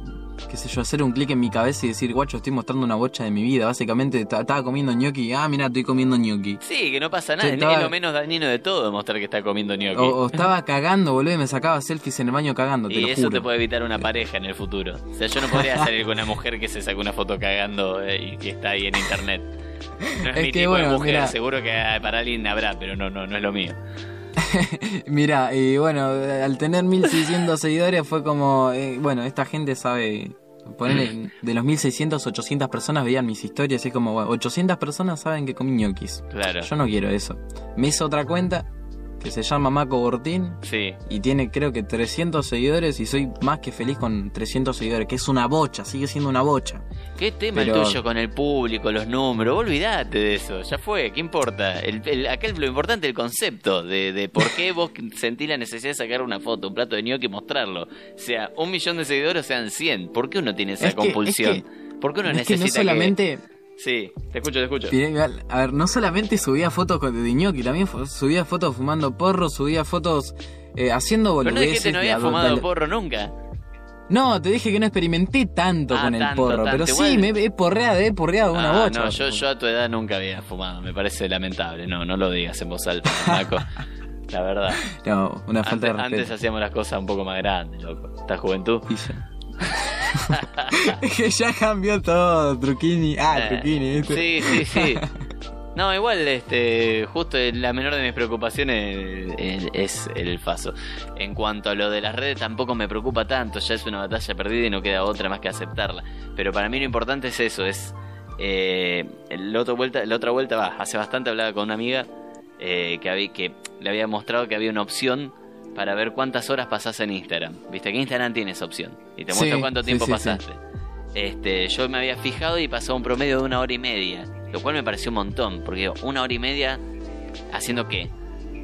qué sé yo, hacer un clic en mi cabeza y decir, guacho, estoy mostrando una bocha de mi vida. Básicamente ta- estaba comiendo ñoqui, ah, mira, estoy comiendo ñoqui. Sí, que no pasa nada. Es lo menos dañino de todo mostrar que está comiendo gnocchi. O, o estaba cagando, boludo, y me sacaba selfies en el baño cagando, te y lo eso juro. te puede evitar una pareja en el futuro. O sea, yo no podría salir con una mujer que se saca una foto cagando eh, y que está ahí en internet. No es, Es mi que, tipo bueno, de mujer, mirá. seguro que ah, para alguien habrá, pero no, no, no es lo mío. Mira, y bueno, al tener 1600 seguidores fue como, eh, bueno, esta gente sabe, ponerle, de los 1600, 800 personas veían mis historias y es como, bueno, 800 personas saben que comí ñoquis. Claro. Yo no quiero eso. Me hizo otra cuenta que se llama Maco Bortín Sí. y tiene creo que 300 seguidores y soy más que feliz con 300 seguidores, que es una bocha, sigue siendo una bocha. ¿Qué tema Pero- el tuyo con el público, los números? Vos Olvídate de eso, ya fue, ¿qué importa? El, el- acá lo importante es el concepto de, de por qué vos sentís la necesidad de sacar una foto, un plato de gnocchi y mostrarlo. Sea un millón de seguidores o sean 100. ¿Por qué uno tiene esa Es que- compulsión? es ¿Por qué uno es que necesita no solamente... Sí, te escucho, te escucho. Igual, A ver, no solamente subía fotos con- de ñoqui, también subía fotos fumando porro, subía fotos eh, haciendo Pero no boludeces. dijiste que no había ado- fumado porro nunca. No, te dije que no experimenté tanto Ah, con el tanto, porro, tanto, pero sí, me he porreado, he porreado una Ah, bocha. no, yo, yo a tu edad nunca había fumado, me parece lamentable. No, no lo digas en voz alta, Marco. La verdad. No, una falta Antes, de antes respeto. hacíamos las cosas un poco más grandes, loco. Esta juventud. Que ya cambió todo, Truquini. Ah, Eh, Truquini. Sí, sí, sí. No, igual, este, justo la menor de mis preocupaciones eh, es el faso. En cuanto a lo de las redes, tampoco me preocupa tanto. Ya es una batalla perdida y no queda otra más que aceptarla. Pero para mí lo importante es eso, es eh, la otra vuelta, la otra vuelta va. Hace bastante hablaba con una amiga eh, que había, que le había mostrado que había una opción para ver cuántas horas pasás en Instagram. Viste que Instagram tiene esa opción y te muestra Sí, cuánto tiempo sí, sí. pasaste. Este, yo me había fijado y pasó un promedio de una hora y media, lo cual me pareció un montón, porque una hora y media haciendo qué?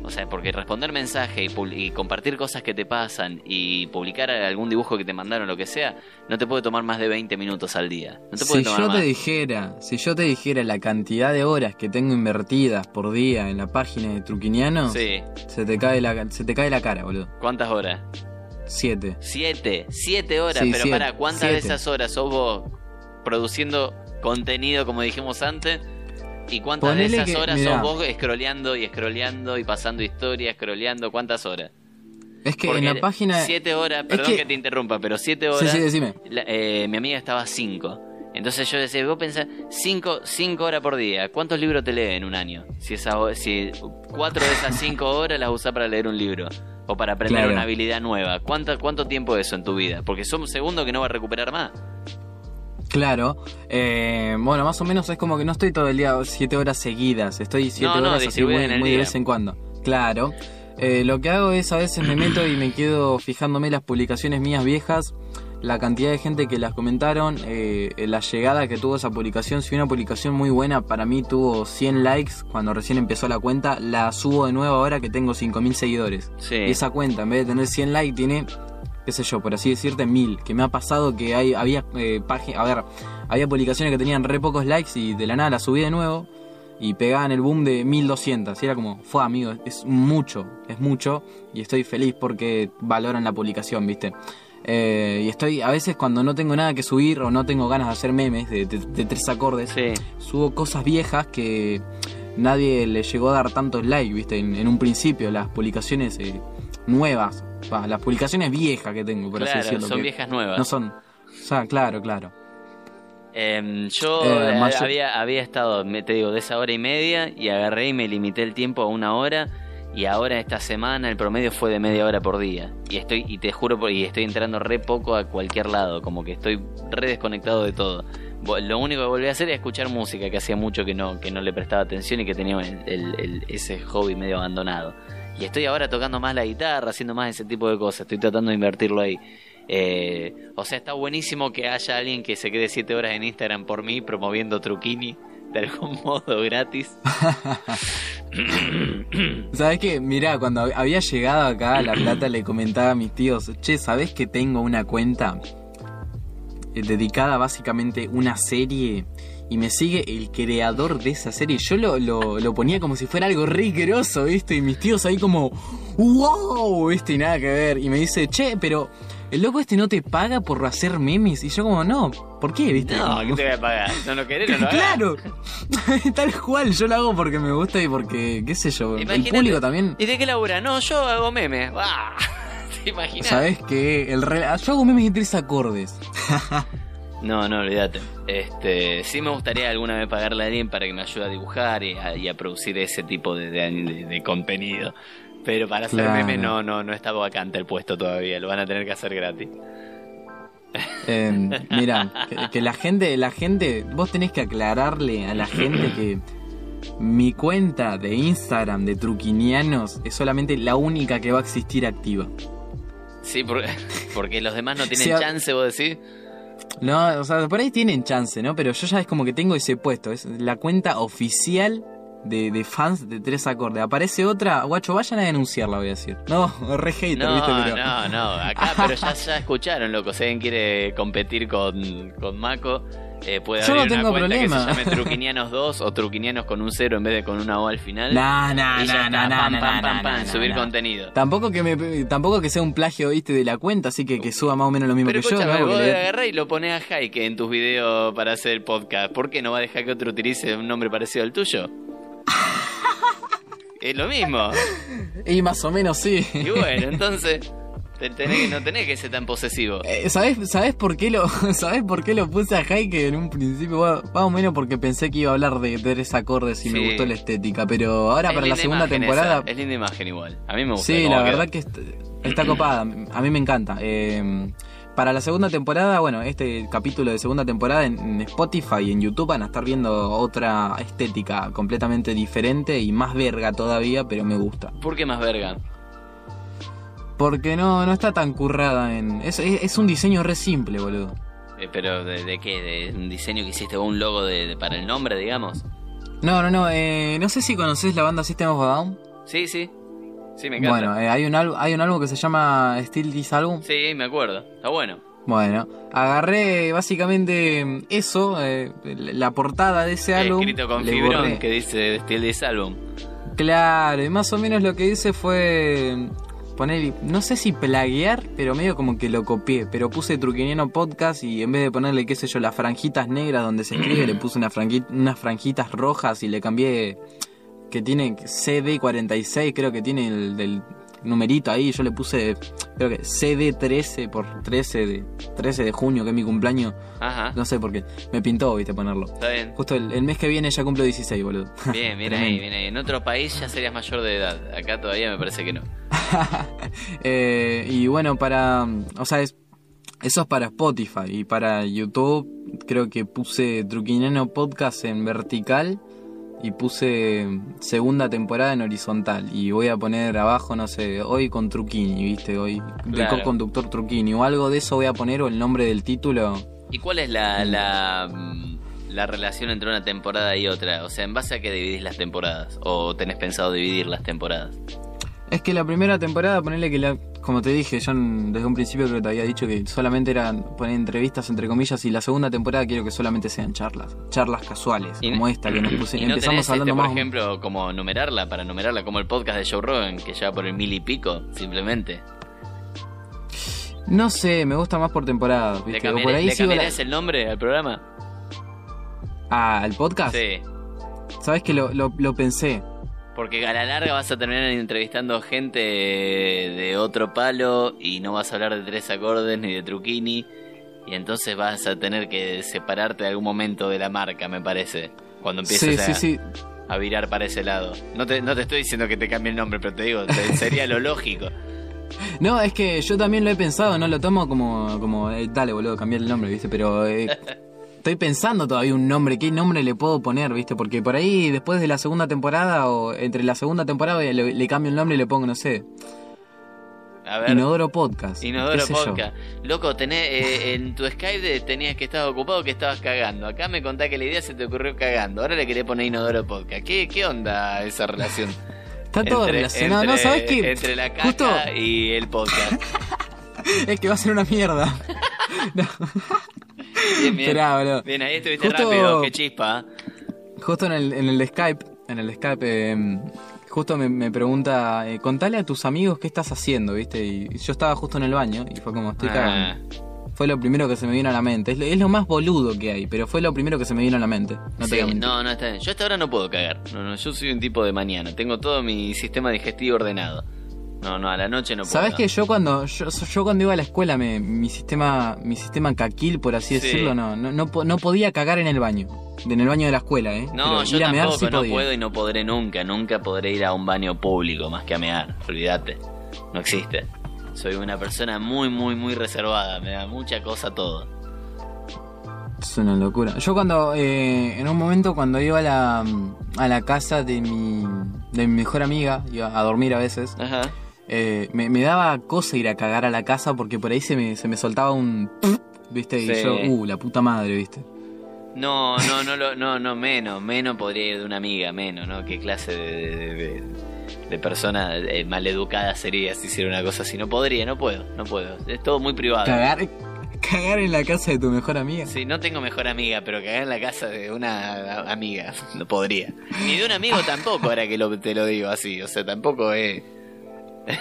O sea, porque responder mensaje y, y compartir cosas que te pasan y publicar algún dibujo que te mandaron, lo que sea, no te puede tomar más de 20 minutos al día. No te puede Si tomar yo más. te dijera, si yo te dijera la cantidad de horas que tengo invertidas por día en la página de Truquiniano, Sí. se te cae la se te cae la cara, boludo. ¿Cuántas horas? Siete. Siete. Siete horas. Sí, pero siete, para, ¿cuántas de esas horas sos vos produciendo contenido, como dijimos antes? ¿Y cuántas Ponele de esas que- horas mirá. sos vos scrolleando y scrolleando y pasando historias, scrolleando? ¿Cuántas horas? Es que Porque en la página Siete horas, es perdón que... que- te interrumpa, pero siete Sí, horas. sí, decime. la- eh, mi amiga estaba cinco. Entonces yo decía, vos pensás, cinco, cinco horas por día. ¿Cuántos libros te lee en un año? Si, esa, si cuatro de esas cinco horas las usás para leer un libro. O para aprender Claro. una habilidad nueva. ¿Cuánto, ¿Cuánto tiempo es eso en tu vida? Porque son un segundo que no va a recuperar más. Claro, eh, bueno, más o menos es como que no estoy todo el día siete horas seguidas, estoy siete No, no, horas así muy, de vez en cuando. Claro, Eh, lo que hago es a veces me meto y me quedo fijándome las publicaciones mías viejas, la cantidad de gente que las comentaron, eh, la llegada que tuvo esa publicación. Si una publicación muy buena para mí tuvo 100 likes cuando recién empezó la cuenta, la subo de nuevo ahora que tengo 5000 seguidores. Sí. Y esa cuenta, en vez de tener 100 likes, tiene, qué sé yo, por así decirte, 1000. Que me ha pasado que hay, había eh, páginas, a ver, había publicaciones que tenían re pocos likes y de la nada las subí de nuevo y pegaban el boom de 1200. Y era como, fue amigo, es mucho, es mucho. Y estoy feliz porque valoran la publicación, ¿viste? Eh, y estoy, a veces cuando no tengo nada que subir o no tengo ganas de hacer memes de, de- de tres acordes, Sí. subo cosas viejas que nadie le llegó a dar tantos likes, ¿viste? En, en un principio, las publicaciones eh, nuevas, va, las publicaciones viejas que tengo, por así Claro, decirlo. son que viejas nuevas. No son. O sea, claro, claro. Em, yo Eh, había, había estado, te digo, de esa hora y media y agarré y me limité el tiempo a una hora y ahora esta semana el promedio fue de media hora por día y estoy y te juro y estoy entrando re poco a cualquier lado, como que estoy re desconectado de todo. Lo único que volví a hacer es escuchar música que hacía mucho que no que no le prestaba atención y que tenía el- el- el- ese hobby medio abandonado. Y estoy ahora tocando más la guitarra, haciendo más ese tipo de cosas, estoy tratando de invertirlo ahí. Eh, o sea, está buenísimo que haya alguien que se quede 7 horas en Instagram por mí promoviendo Truquini de algún modo gratis. ¿Sabes qué? Mirá, cuando hab- había llegado acá a La Plata le comentaba a mis tíos, che, ¿sabés que tengo una cuenta eh, dedicada básicamente a una serie? Y me sigue el creador de esa serie. Yo lo, lo, lo ponía como si fuera algo re ¿viste? Y mis tíos ahí como, wow, ¿viste? Y nada que ver. Y me dice, che, pero el loco este no te paga por hacer memes. Y yo como, no, ¿por qué? ¿Viste? No, ¿qué te voy a pagar? ¿No lo querés? No lo. Claro, tal cual, yo lo hago porque me gusta y porque, qué sé yo, el Imagínate. público también. ¿Y de qué labura? No, yo hago memes. ¡Ah! ¿Te imaginas? ¿Sabes qué? El re- Yo hago memes de tres acordes. No, no, olvídate. Este, sí me gustaría alguna vez pagarle a alguien para que me ayude a dibujar y a, y a producir ese tipo de, de- de- de contenido. Pero para hacer Claro. memes no, no, no está vacante el puesto todavía, lo van a tener que hacer gratis. Eh, mira, que, que la gente, la gente, vos tenés que aclararle a la gente que mi cuenta de Instagram de Truquinianos es solamente la única que va a existir activa. Sí, por- porque los demás no tienen chance, vos decís. No, o sea, por ahí tienen chance, ¿no? Pero yo ya es como que tengo ese puesto, es la cuenta oficial de, de fans de tres acordes. Aparece otra, guacho, vayan a denunciarla, voy a decir. No, re hater, No, ¿viste? Pero... no, no, acá, pero ya, ya escucharon, loco. Si alguien quiere competir con, con Mako, eh, puede Yo no abrir una tengo cuenta problema. que se llame Truquinianos 2 o Truquinianos con un cero en vez de con una O al final. No, no, no, no, no, pam, no, pam, no, pam, no, subir no. contenido. Tampoco que me tampoco que sea un plagio, viste, de la cuenta, así que, que suba más o menos lo mismo Pero que yo, ¿no? Vos le- agarrás y lo pones a Jaike en tus videos para hacer el podcast. ¿Por qué no va a dejar que otro utilice un nombre parecido al tuyo? es lo mismo. Y más o menos sí. Y bueno, entonces tenés- no tenés que ser tan posesivo. Eh, ¿Sabes, ¿Sabes por qué lo ¿Sabes por qué lo puse a Heike en un principio? Bueno, más o menos porque pensé que iba a hablar de tres acordes y Sí. me gustó la estética, pero ahora Es para la segunda temporada esa, es linda imagen igual. A mí me gusta. Sí, la quedó. verdad que est- está copada, a mí me encanta. Eh, para la segunda temporada, bueno, este capítulo de segunda temporada en, en Spotify y en YouTube van a estar viendo otra estética completamente diferente y más verga todavía, pero me gusta. ¿Por qué más verga? Porque no, no está tan currada en... Es, es, es un diseño re simple, boludo. Eh, ¿Pero de, de qué? ¿De un diseño que hiciste vos, un logo de, de- para el nombre, digamos? No, no, no, eh, no sé si conoces la banda System of a Down. Sí, sí. Sí, me encanta. Bueno, eh, hay, un hay un álbum que se llama Still This Album. Sí, me acuerdo. Está bueno. Bueno, agarré básicamente eso, eh, la portada de ese álbum. Escrito con fibrón borré. que dice Steel This Album. Claro, y más o menos lo que hice fue poner, no sé si plaguear, pero medio como que lo copié. Pero puse Truquiniano Podcast y en vez de ponerle, qué sé yo, las franjitas negras donde se escribe, le puse una franqui- unas franjitas rojas y le cambié que tiene CD46, creo que tiene el del numerito ahí. Yo le puse, creo que CD13 por 13 de, 13 de junio, que es mi cumpleaños. Ajá. No sé por qué. Me pintó, viste, ponerlo. Está bien. Justo el, el mes que viene ya cumplo 16, boludo. Bien, bien ahí, bien ahí. En otro país ya serías mayor de edad. Acá todavía me parece que no. Eh, y bueno, para. O sea, es, eso es para Spotify. Y para YouTube, creo que puse Truquinano Podcast en vertical. Y puse segunda temporada en horizontal. Y voy a poner abajo, no sé, hoy con Truquini, ¿viste? Hoy de co-conductor Truquini. O algo de eso voy a poner, o el nombre del título. ¿Y cuál es la, la, mm, la relación entre una temporada y otra? O sea, ¿en base a qué dividís las temporadas? ¿O tenés pensado dividir las temporadas? Es que la primera temporada, ponerle que la, como te dije, yo desde un principio creo que te había dicho que solamente eran poner entrevistas entre comillas y la segunda temporada quiero que solamente sean charlas, charlas casuales, Y- como esta que nos puse, ¿Y no empezamos tenés, hablando este, por más. ejemplo, como numerarla, para numerarla como el podcast de Joe Rogan, que lleva por el mil y pico, simplemente? No sé, me gusta más por temporada, ¿Le, ¿viste? O cambiaré- por ahí le sigo la- cambiarás el nombre al programa? Ah, al podcast. Sí. Sabes que lo, lo, lo pensé. Porque a la larga vas a terminar entrevistando gente de otro palo y no vas a hablar de tres acordes ni de truquini. Y entonces vas a tener que separarte de algún momento de la marca, me parece. Cuando empieces Sí, a, sí, sí. a virar para ese lado. No te, no te estoy diciendo que te cambie el nombre, pero te digo, te- sería lo lógico. No, es que yo también lo he pensado, no lo tomo como, como eh, dale, boludo, cambiar el nombre, ¿viste? Pero eh, estoy pensando todavía un nombre, ¿qué nombre le puedo poner, ¿viste? Porque por ahí, después de la segunda temporada, o entre la segunda temporada, le, le cambio el nombre y le pongo, no sé, A ver. Inodoro Podcast. Inodoro yo. Podcast. Loco, tenés, eh, en tu Skype de- tenías que estar ocupado que estabas cagando. Acá me contás que la idea se te ocurrió cagando. Ahora le querés poner Inodoro Podcast. ¿Qué, qué onda esa relación? Está todo Entre- relacionado, entre- ¿no? ¿Sabes qué? Entre la caca Justo y el podcast. es que va a ser una mierda. No. Bien, bien. Esperá, boludo. Bien, ahí estuviste Justo- rápido, qué chispa. Justo en el, en el Skype, en el Skype, eh, justo me, me pregunta, eh, contale a tus amigos qué estás haciendo, ¿viste? Y yo estaba justo en el baño y fue como, estoy Ah, cagando. Fue lo primero que se me vino a la mente. Es lo, es lo más boludo que hay, pero fue lo primero que se me vino a la mente. No te sí, mentir. no, no está bien. Yo hasta ahora no puedo cagar. No, no, yo soy un tipo de mañana. Tengo todo mi sistema digestivo ordenado. No, no, a la noche no puedo. ¿Sabes que yo cuando yo, yo cuando iba a la escuela me, mi sistema mi sistema caquil por así Sí. decirlo no, no no po- no podía cagar en el baño en el baño de la escuela eh No, Pero yo ir a tampoco, sí no podía. puedo y no podré nunca. Nunca podré ir a un baño público más que a mear. Olvídate. No existe. Soy una persona muy, muy, muy reservada. Me da mucha cosa todo. Es una locura. Yo cuando, eh, en un momento cuando iba a la, a la casa de mi, de mi mejor amiga, iba a dormir a veces, Ajá. Eh, me, me daba cosa ir a cagar a la casa porque por ahí se me, se me soltaba un... ¿Viste? Y Sí. yo, uh, la puta madre, ¿viste? No, no, no, lo- no, no, menos, menos podría ir de una amiga, menos, ¿no? ¿Qué clase de, de, de- de persona eh, maleducada sería si hiciera una cosa así? No podría, no puedo, no puedo. Es todo muy privado. Cagar, cagar en la casa de tu mejor amiga. Sí, no tengo mejor amiga, pero cagar en la casa de una amiga, no podría. Ni de un amigo tampoco, ahora que lo, te lo digo así, o sea, tampoco es...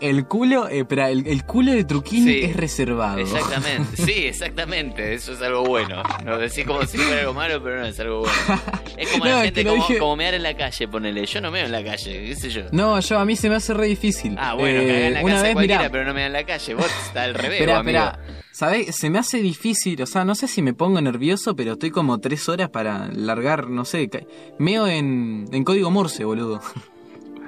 El culo, eh, espera, el, el culo de Truquini Sí. es reservado. Exactamente, sí, exactamente, eso es algo bueno. No decís como si fuera algo malo, pero no es algo bueno. Es como No, la gente, lo como, dije- como mear en la calle, ponele. Yo no meo en la calle, qué sé yo. No, yo a mí se me hace re difícil. Ah, bueno, Eh, en la una casa vez, cualquiera, mirá, pero no me en la calle. Vos está al revés, Espera, amigo. espera. ¿Sabés? Se me hace difícil, o sea, no sé si me pongo nervioso, pero estoy como tres horas para largar, no sé, meo en, en código Morse, boludo.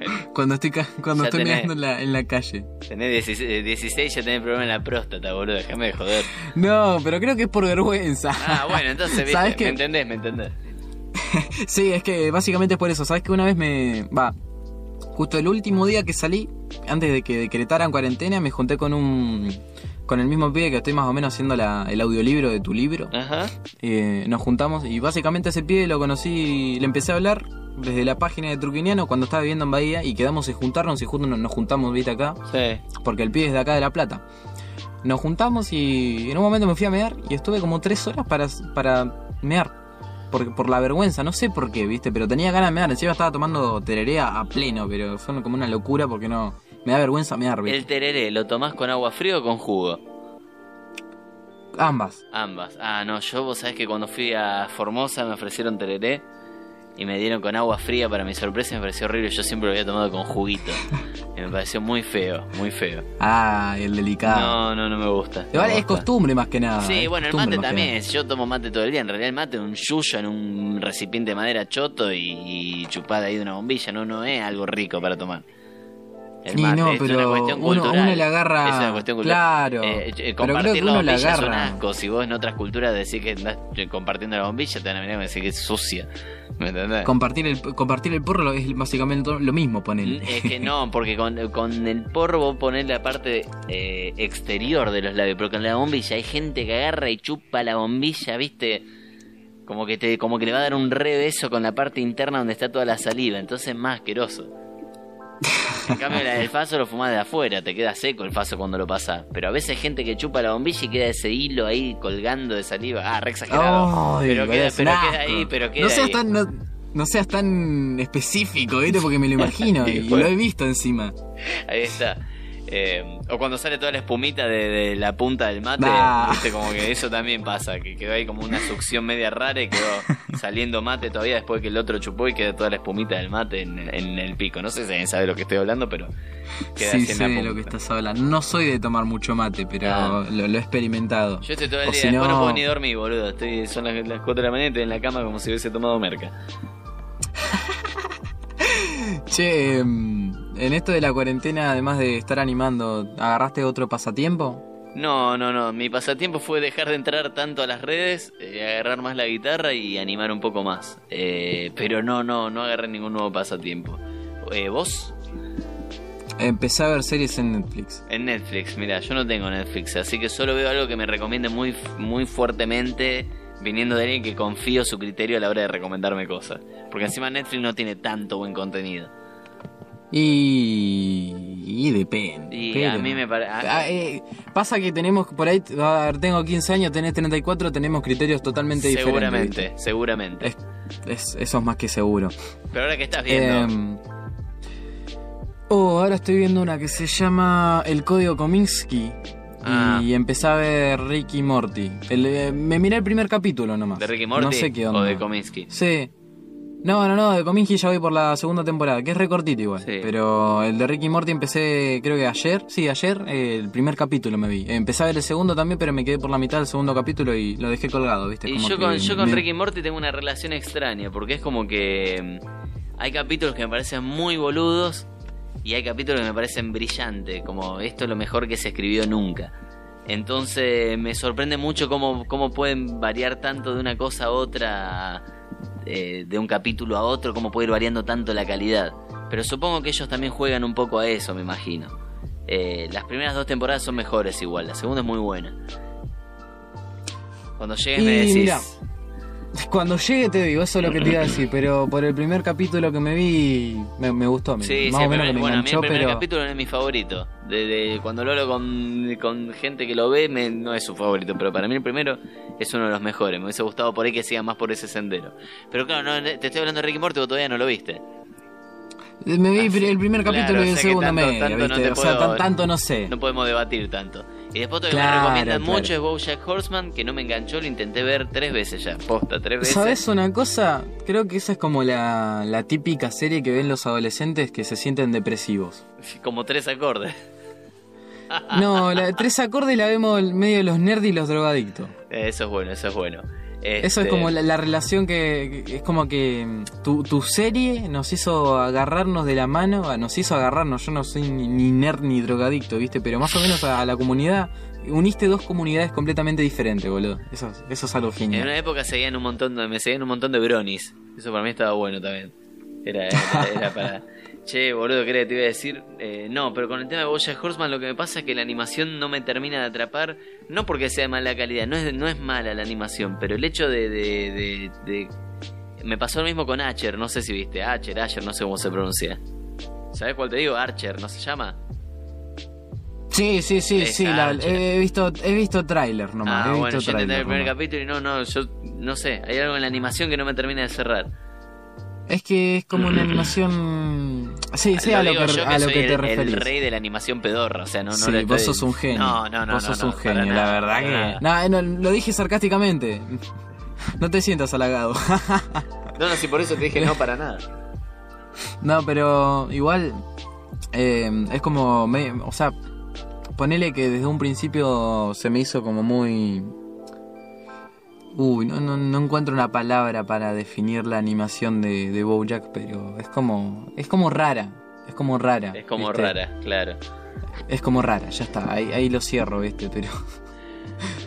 cuando estoy cuando Ya estoy tenés. meando en la, en la calle. Tenés 16, eh, 16 ya tenés problema en la próstata, boludo. Déjame de joder. No, pero creo que es por vergüenza. Ah, bueno, entonces, ¿viste? ¿Sabes ¿me entendés? ¿Me entendés? Sí, es que básicamente es por eso. ¿Sabes que una vez me. Va. Justo el último día que salí, antes de que decretaran cuarentena, me junté con un. Con el mismo pibe que estoy más o menos haciendo la- el audiolibro de tu libro. Ajá. Eh, nos juntamos y básicamente ese pibe lo conocí, le empecé a hablar desde la página de Truquiniano cuando estaba viviendo en Bahía y quedamos en juntarnos y justo nos, juntamos, viste, acá, Sí. porque el pibe es de acá de La Plata. Nos juntamos y en un momento me fui a mear y estuve como tres horas para, para mear. Por, por la vergüenza, no sé por qué, viste, pero tenía ganas de mear. Encima estaba tomando tereré a, a pleno, pero fue como una locura porque no. Me da vergüenza mear, viste. El tereré, ¿lo tomás con agua fría o con jugo? Ambas. Ambas. Ah, no, yo vos sabés que cuando fui a Formosa me ofrecieron tereré y me dieron con agua fría para mi sorpresa y me pareció horrible. Yo siempre lo había tomado con juguito. Y me pareció muy feo, muy feo. Ah, el delicado. No, no, no me gusta. Igual es gusta. costumbre más que nada. Sí, es bueno, el mate también. Yo tomo mate todo el día. En realidad el mate es un yuyo en un recipiente de madera choto y, y chupada ahí de una bombilla. No, no es algo rico para tomar. El Y mate no, es una pero cuestión uno- cultural. uno le agarra- Es una cuestión cultural. claro, Eh, eh, pero creo que compartir la es un agarra. asco. Si vos en otras culturas decís que andás eh, compartiendo la bombilla, te van a mirar y decir que es sucia. ¿Me entendés? Compartir el, compartir el porro es básicamente lo mismo, ponele. Es que no, porque con, con el porro vos ponés la parte eh, exterior de los labios, pero con la bombilla hay gente que agarra y chupa la bombilla, ¿viste? Como que te como que le va a dar un rebeso con la parte interna donde está toda la saliva, entonces es más asqueroso. En cambio, la del faso lo fumás de afuera, te queda seco el faso cuando lo pasás. Pero a veces hay gente que chupa la bombilla y queda ese hilo ahí colgando de saliva. Ah, re exagerado. Ay, pero queda, pero queda ahí, pero queda no seas ahí. tan no, no seas tan específico, ¿viste? Porque me lo imagino y, Bueno. lo he visto encima. Ahí está. Eh, o cuando sale toda la espumita de, de la punta del mate, Bah. viste, como que eso también pasa, que quedó ahí como una succión media rara y quedó saliendo mate todavía después que el otro chupó y quedó toda la espumita del mate en, en el pico. No sé si alguien sabe lo que estoy hablando, pero queda Sí, sé de lo que estás hablando. No soy de tomar mucho mate, pero Ah. lo, lo he experimentado. Yo estoy todo el O día, si no no- puedo ni dormir, boludo. Estoy, son las, las 4 de la mañana y estoy en la cama como si hubiese tomado merca. Che, em, en esto de la cuarentena, además de estar animando, ¿agarraste otro pasatiempo? No, no, no. Mi pasatiempo fue dejar de entrar tanto a las redes, eh, agarrar más la guitarra y animar un poco más. Eh, pero no, no, no agarré ningún nuevo pasatiempo. Eh, ¿Vos? Empecé a ver series en Netflix. En Netflix, mira, yo no tengo Netflix, así que solo veo algo que me recomiende muy, muy fuertemente, viniendo de alguien que confío su criterio a la hora de recomendarme cosas. Porque encima Netflix no tiene tanto buen contenido. Y, y depende. Y pero- a mí me parece... Ah, eh, pasa que tenemos por ahí, a ver, tengo 15 años, tenés 34, tenemos criterios totalmente diferentes. seguramente, seguramente. Es- Es- eso es más que seguro. Pero ahora que estás viendo. Em, oh, ahora estoy viendo una que se llama El Código Kominsky. Ah. Y empecé a ver Ricky Morty. El, eh, me miré el primer capítulo nomás. ¿De Ricky Morty No sé qué onda. o de Kominsky? Sí. No, no, no, de Kominsky ya voy por la segunda temporada, que es recortito igual. Sí. Pero el de Ricky Morty empecé, creo que ayer, sí, ayer, eh, el primer capítulo me vi. Empecé a ver el segundo también, pero me quedé por la mitad del segundo capítulo y lo dejé colgado, ¿viste? Y Como yo con, yo con me- Ricky Morty tengo una relación extraña, porque es como que mm, hay capítulos que me parecen muy boludos y hay capítulos que me parecen brillantes, como esto es lo mejor que se escribió nunca. Entonces me sorprende mucho cómo, cómo pueden variar tanto de una cosa a otra, eh, de un capítulo a otro, cómo puede ir variando tanto la calidad. Pero supongo que ellos también juegan un poco a eso, me imagino. Eh, las primeras dos temporadas son mejores igual, la segunda es muy buena. Cuando llegues Y me decís... Cuando llegue te digo, eso es lo que te iba a decir, pero por el primer capítulo que me vi, me, me gustó. me- Sí, más sí, o menos pero, que me bueno, a mí el enganchó, primer pero... capítulo no es mi favorito. De, de- cuando lo hablo con, con gente que lo ve, me- no es su favorito, pero para mí el primero es uno de los mejores. Me hubiese gustado por ahí que siga más por ese sendero. Pero claro, no, te estoy hablando de Ricky Morty, vos todavía no lo viste. Me vi el primer Claro, capítulo y el o sea que segundo tanto- medio, tanto no o sea, tan- tanto no sé. No podemos debatir tanto. Y después otro que Claro, me recomiendan claro. mucho es Bojack Horseman, que no me enganchó, lo intenté ver tres veces ya, posta, tres veces. ¿Sabes una cosa? Creo que esa es como la, la típica serie que ven los adolescentes que se sienten depresivos. Como tres acordes. No, la tres acordes la vemos medio de los nerds y los drogadictos. Eh, Eso es bueno, eso es bueno. Eso es Este, como la, la relación que, que- es como que mm, tu, tu serie nos hizo agarrarnos de la mano, a- nos hizo agarrarnos, yo no soy ni, ni nerd ni drogadicto, ¿viste? Pero más o menos a, a la comunidad, uniste dos comunidades completamente diferentes, boludo. Eso, eso es algo En genial. una época seguían un montón de, me seguían un montón de bronis. Eso para mí estaba bueno también. Era, era, era para. Che, boludo, ¿qué era que te iba a decir? Eh, no, pero con el tema de Bojack Horseman lo que me pasa es que la animación no me termina de atrapar. No porque sea de mala calidad, no es, no es mala la animación, pero el hecho de, de, de- de- Me pasó lo mismo con Archer, no sé si viste. Archer, Archer, no sé cómo se pronuncia. ¿Sabes cuál te digo? Archer, ¿no se llama? Sí, sí, sí, sí, la- he visto, he visto tráiler nomás, ah, he bueno, visto yo tráiler el primer nomás. capítulo y no, no, yo no sé. Hay algo en la animación que no me termina de cerrar. Es que es como una animación... Sí, sí, a lo que, yo a lo que te el, referís. el rey de la animación pedorra, o sea, no, no sí, vos sos un genio. No, no, no, Vos no, sos no, un genio, nada, la verdad que... nada. No, no, lo dije sarcásticamente. No te sientas halagado. No, no, sí, por eso te dije no para nada. no, pero igual eh, es como... me- o sea, ponele que desde un principio se me hizo como muy... Uy, no, no, no encuentro una palabra para definir la animación de, de Bojack, pero es como... Es como rara. Es como rara. Es como ¿viste? rara, claro. Es como rara, ya está. Ahí, ahí lo cierro, ¿viste? Pero...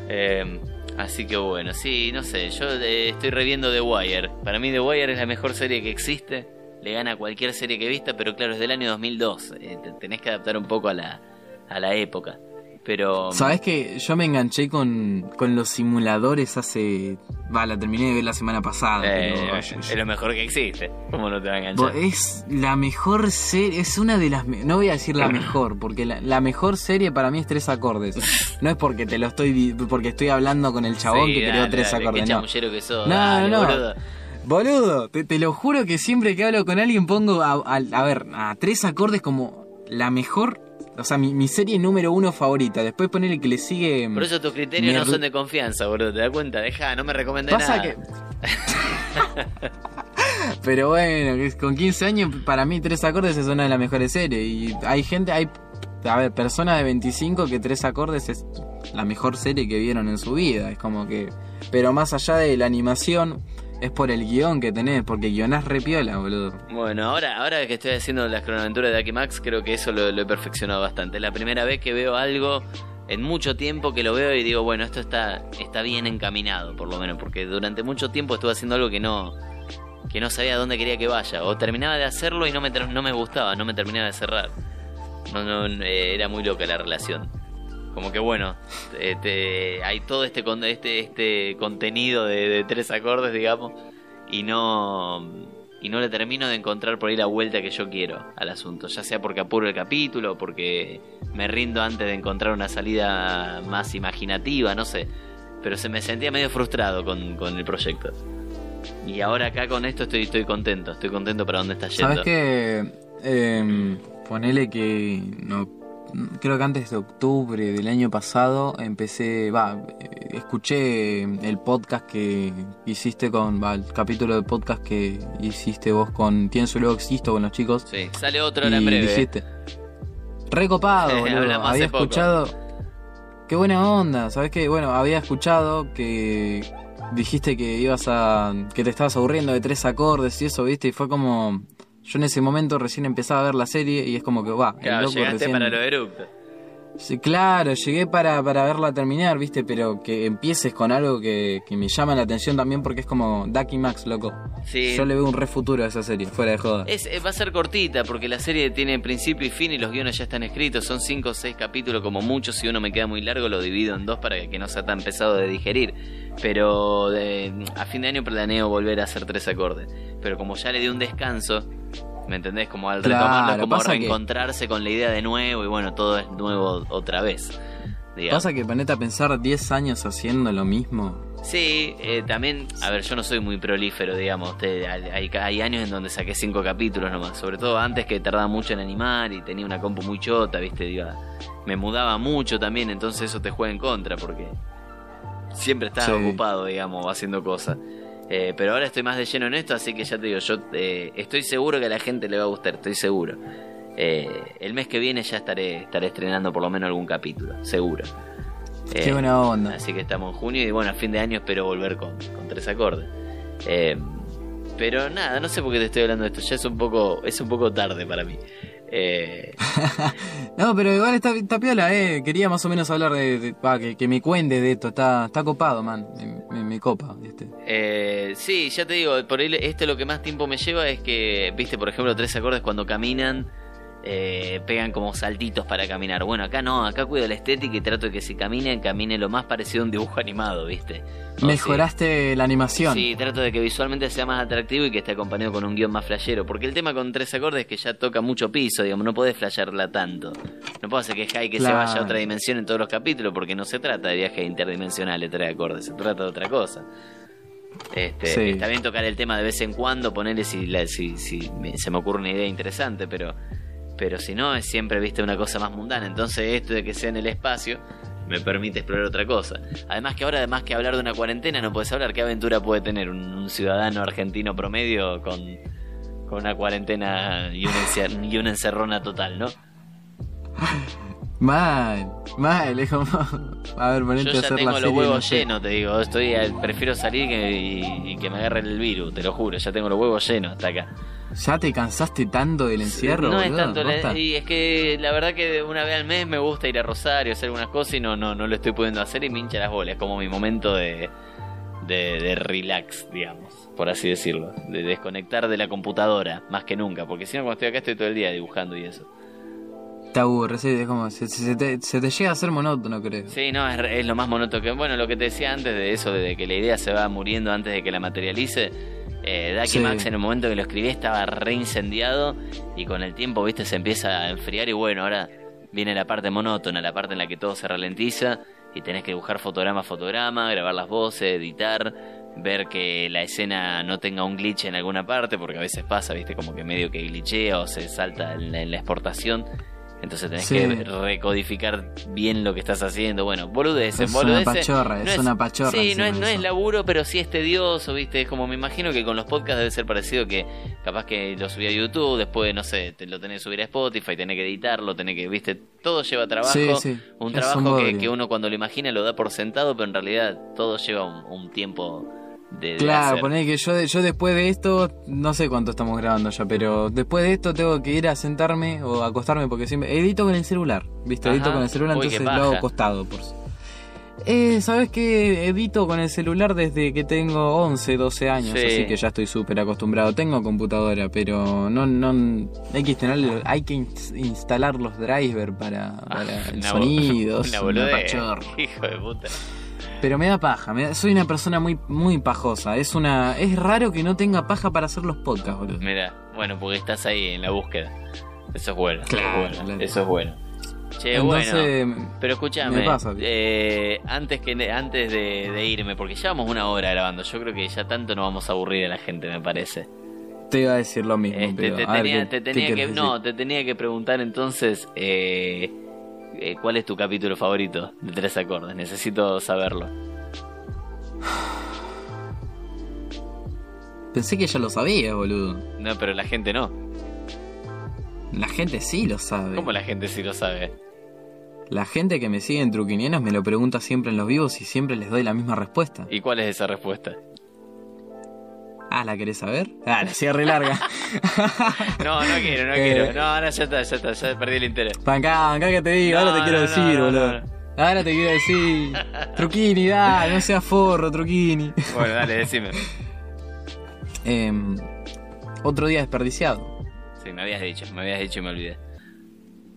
Eh, así que bueno, sí, no sé, yo eh, estoy reviendo The Wire. Para mí The Wire es la mejor serie que existe. Le gana a cualquier serie que vista, pero claro, es del año 2002. eh, te- tenés que adaptar un poco a la, a la época. Pero... Sabes que yo me enganché con, con los simuladores hace. Va, la terminé de ver la semana pasada. eh, pero es yo- lo mejor que existe. ¿Cómo no te va a enganchar? es la mejor serie, es una de las. No voy a decir la mejor, porque la, la mejor serie para mí es tres acordes. No es porque te lo estoy. porque estoy hablando con el chabón Sí, que creó tres dale, acordes. Qué No, que sos. No, dale, no, no. boludo. Boludo, te, te lo juro que siempre que hablo con alguien pongo a, a- a ver, a tres acordes como la mejor. O sea, mi, mi serie número uno favorita. Después ponerle que le sigue. Por eso tus criterios no son de confianza, boludo. ¿Te das cuenta? Deja, no me recomendé Pasa nada. que. Pero bueno, con 15 años, para mí, Tres Acordes es una de las mejores series. Y hay gente, hay. A ver, personas de 25 que Tres Acordes es la mejor serie que vieron en su vida. Es como que. Pero más allá de la animación, es por el guion que tenés, porque guionás repiola, boludo. Bueno, ahora, ahora que estoy haciendo las cronoaventuras de Aki Max, creo que eso lo, he perfeccionado bastante. Es la primera vez que veo algo en mucho tiempo que lo veo y digo, bueno, esto está, está bien encaminado, por lo menos, porque durante mucho tiempo estuve haciendo algo que no, que no sabía dónde quería que vaya. O terminaba de hacerlo y no me, no me gustaba, no me terminaba de cerrar. No, no, eh, era muy loca la relación. Como que bueno, eh, te- hay todo este, este, este contenido de, tres acordes, digamos, y no, y no le termino de encontrar por ahí la vuelta que yo quiero al asunto, ya sea porque apuro el capítulo porque me rindo antes de encontrar una salida más imaginativa, no sé. Pero se me sentía medio frustrado con, con el proyecto. Y ahora acá con esto estoy, estoy contento, estoy contento para dónde está yendo. ¿Sabes qué? Eh, ponele que no creo que antes de octubre del año pasado empecé, va, escuché el podcast que hiciste con, va, el capítulo de podcast que hiciste vos con Pienso y luego existo con los chicos. Sí, sale otro ahora en breve. Dijiste, recopado, boludo. Había escuchado. Qué buena onda, ¿sabes qué? Bueno, había escuchado que dijiste que ibas a. que te estabas aburriendo de tres acordes y eso, ¿viste? Y fue como. Yo en ese momento recién empezaba a ver la serie y es como que va. Claro, llegaste para lo eructo. Sí, claro, llegué para, para verla terminar, viste, pero que empieces con algo que, me llama la atención también porque es como Ducky Max, loco. Sí. Yo le veo un re futuro a esa serie, fuera de joda. Es, va a ser cortita porque la serie tiene principio y fin y los guiones ya están escritos. Son 5 o 6 capítulos como mucho. Si uno me queda muy largo, lo divido en dos para que no sea tan pesado de digerir. Pero a fin de año planeo volver a hacer tres acordes. Pero como ya le di un descanso ¿Me entendés? Como al retomarlo, como reencontrarse con la idea de nuevo y bueno, todo es nuevo otra vez. Pasa que ponete a pensar 10 años haciendo lo mismo. Sí, eh, también, a ver, yo no soy muy prolífero, digamos. hay, hay, años en donde saqué 5 capítulos nomás. Sobre todo antes que tardaba mucho en animar y tenía una compu muy chota, ¿viste? Diga, me mudaba mucho también, entonces eso te juega en contra porque siempre estás ocupado, digamos, haciendo cosas. Eh, pero ahora estoy más de lleno en esto, así que ya te digo, yo eh, estoy seguro que a la gente le va a gustar, estoy seguro. Eh, el mes que viene ya estaré, estaré estrenando por lo menos algún capítulo, seguro. Qué buena onda. Así que estamos en junio y bueno, a fin de año espero volver con, con tres acordes. pero nada, no sé por qué te estoy hablando de esto, ya es un poco, es un poco tarde para mí. Eh... no, pero igual está, está, piola, eh. Quería más o menos hablar de. que, me cuente de esto. Está, está copado, man. Me, copa, ¿viste? Eh, sí, ya te digo, por ahí, este lo que más tiempo me lleva es que, viste, por ejemplo, tres acordes cuando caminan eh, pegan como saltitos para caminar. Bueno, acá no, acá cuido la estética y trato de que si caminen, camine lo más parecido a un dibujo animado, ¿viste? Mejoraste la animación. Sí, trato de que visualmente sea más atractivo y que esté acompañado con un guion más flashero. Porque el tema con tres acordes es que ya toca mucho piso, digamos, no podés flashearla tanto. No puedo hacer que Jai que se vaya a otra dimensión en todos los capítulos, porque no se trata de viaje interdimensional de tres acordes, se trata de otra cosa. Este, Está bien tocar el tema de vez en cuando, ponerle si, si, si se me ocurre una idea interesante, pero pero si no es siempre, viste, una cosa más mundana. Entonces esto de que sea en el espacio me permite explorar otra cosa. Además que ahora, además que hablar de una cuarentena, no puedes hablar qué aventura puede tener un, ciudadano argentino promedio con, con una cuarentena y una, y una encerrona total, ¿no? Mal, mal, es como. A ver, ponete Yo ya tengo los huevos llenos, te digo. Estoy, prefiero salir y, que me agarre el virus, te lo juro. Ya tengo los huevos llenos hasta acá. ¿Ya te cansaste tanto del encierro? No es tanto, y es que la verdad que una vez al mes me gusta ir a Rosario, hacer algunas cosas y no, no, no lo estoy pudiendo hacer y me hincha las bolas. Es como mi momento de, de, de relax, digamos, por así decirlo. De desconectar de la computadora, más que nunca, porque si no cuando estoy acá estoy todo el día dibujando y eso. Te aburre, sí, es como, se, te, llega a ser monótono, creo. Sí, no, es, lo más monótono que... Bueno, lo que te decía antes de eso, de que la idea se va muriendo antes de que la materialice eh, Ducky Max en el momento que lo escribí estaba reincendiado y con el tiempo, viste, se empieza a enfriar y bueno, ahora viene la parte monótona, la parte en la que todo se ralentiza y tenés que dibujar fotograma a fotograma, grabar las voces, editar, ver que la escena no tenga un glitch en alguna parte, porque a veces pasa, viste, como que medio que glitchea o se salta en la exportación entonces tenés que recodificar bien lo que estás haciendo. Bueno, boludeces, es Una pachorra, es, una pachorra. Sí, no es, no es laburo, pero sí es tedioso, ¿viste? Es como me imagino que con los podcasts debe ser parecido que capaz que lo subí a YouTube, después, no sé, te lo tenés que subir a Spotify, tenés que editarlo, tenés que, ¿viste? Todo lleva trabajo. Un trabajo que, que, uno cuando lo imagina lo da por sentado, pero en realidad todo lleva un tiempo claro, poné que yo, yo después de esto, no sé cuánto estamos grabando ya, pero después de esto tengo que ir a sentarme o acostarme porque siempre edito con el celular, ¿viste? Edito con el celular, entonces lo hago acostado. Por... Eh, ¿sabes qué? Edito con el celular desde que tengo 11, 12 años, así que ya estoy súper acostumbrado. Tengo computadora, pero no, no hay que instalar, hay que instalar los drivers para, para el sonido. Una, Hijo de puta. Pero me da paja, soy una persona muy muy pajosa. Es una es raro que no tenga paja para hacer los podcasts, boludo. Mira, bueno, porque estás ahí en la búsqueda. Eso es bueno. Claro, eso es bueno. Che, Entonces, bueno, pero escúchame, me pasa. eh, antes que antes de, de irme, porque llevamos una hora grabando, yo creo que ya tanto no vamos a aburrir a la gente, me parece. Te iba a decir lo mismo, Este, pero te, a ver, tenía, ¿qué- te tenía que, no, te tenía que preguntar entonces, eh, eh, ¿cuál es tu capítulo favorito de Tres Acordes? Necesito saberlo. Pensé que ya lo sabía, boludo. No, pero la gente no. La gente sí lo sabe. ¿Cómo la gente sí lo sabe? La gente que me sigue en Truquinienos me lo pregunta siempre en los vivos y siempre les doy la misma respuesta. ¿Y cuál es esa respuesta? Ah, ¿la querés saber? Ah, la hacía re larga. No, no quiero, no Eh. quiero. No, no, ya está, ya está, ya perdí el interés. Pancá, acá que te digo, ahora te quiero no, decir, no, boludo. Ahora te quiero decir. Truquini, dale, no seas forro, Truquini. Bueno, dale, decime. Em, otro día desperdiciado. Sí, me habías dicho, me habías dicho y me olvidé.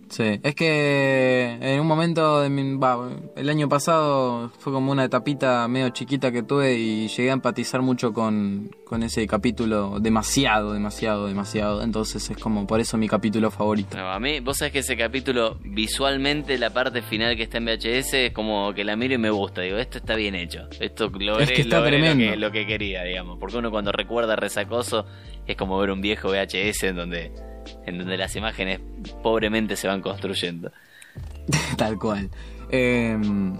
Sí, es que en un momento de mi, va, el año pasado fue como una etapita medio chiquita que tuve y llegué a empatizar mucho con, con ese capítulo demasiado, demasiado, demasiado. Entonces es como por eso mi capítulo favorito. No, a mí, vos sabés que ese capítulo, visualmente, la parte final que está en VHS, es como que la miro y me gusta. Digo, esto está bien hecho. Esto logré, Es que está logré lo, tremendo. que, lo que quería, digamos. Porque uno cuando recuerda Resacoso, es como ver un viejo VHS en donde, en donde las imágenes pobremente se van construyendo. Tal cual. Eh,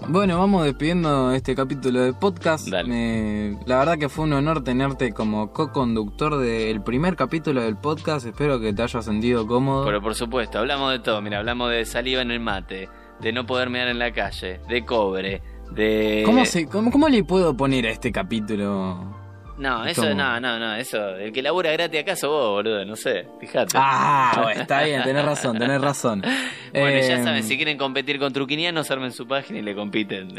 bueno, vamos despidiendo este capítulo de podcast. Dale. Eh, la verdad que fue un honor tenerte como co-conductor del primer capítulo del podcast. Espero que te hayas sentido cómodo. Pero por supuesto, hablamos de todo. Mira, hablamos de saliva en el mate, de no poder mirar en la calle, de cobre, de... ¿Cómo, se, cómo, ¿Cómo le puedo poner a este capítulo? No, eso, ¿Cómo? no, no, no, eso. El que labura gratis acá sos vos, boludo, no sé, fíjate. Ah, está bien, tenés razón, tenés razón. Bueno, ya Eh, saben, si quieren competir con Truquinianos, armen su página y le compiten.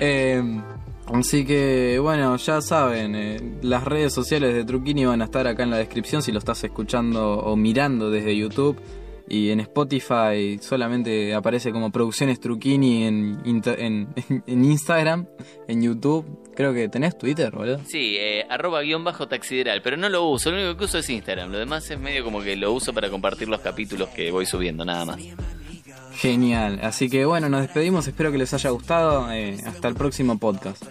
eh, así que, bueno, ya saben, eh, las redes sociales de Truquini van a estar acá en la descripción si lo estás escuchando o mirando desde YouTube. Y en Spotify solamente aparece como Producciones Truquini en, inter- en, en Instagram, en YouTube. Creo que tenés Twitter, boludo. Sí, eh, arroba guion bajo taxideral, pero no lo uso, lo único que uso es Instagram. Lo demás es medio como que lo uso para compartir los capítulos que voy subiendo, nada más. Genial. Así que bueno, nos despedimos. Espero que les haya gustado. eh, hasta el próximo podcast.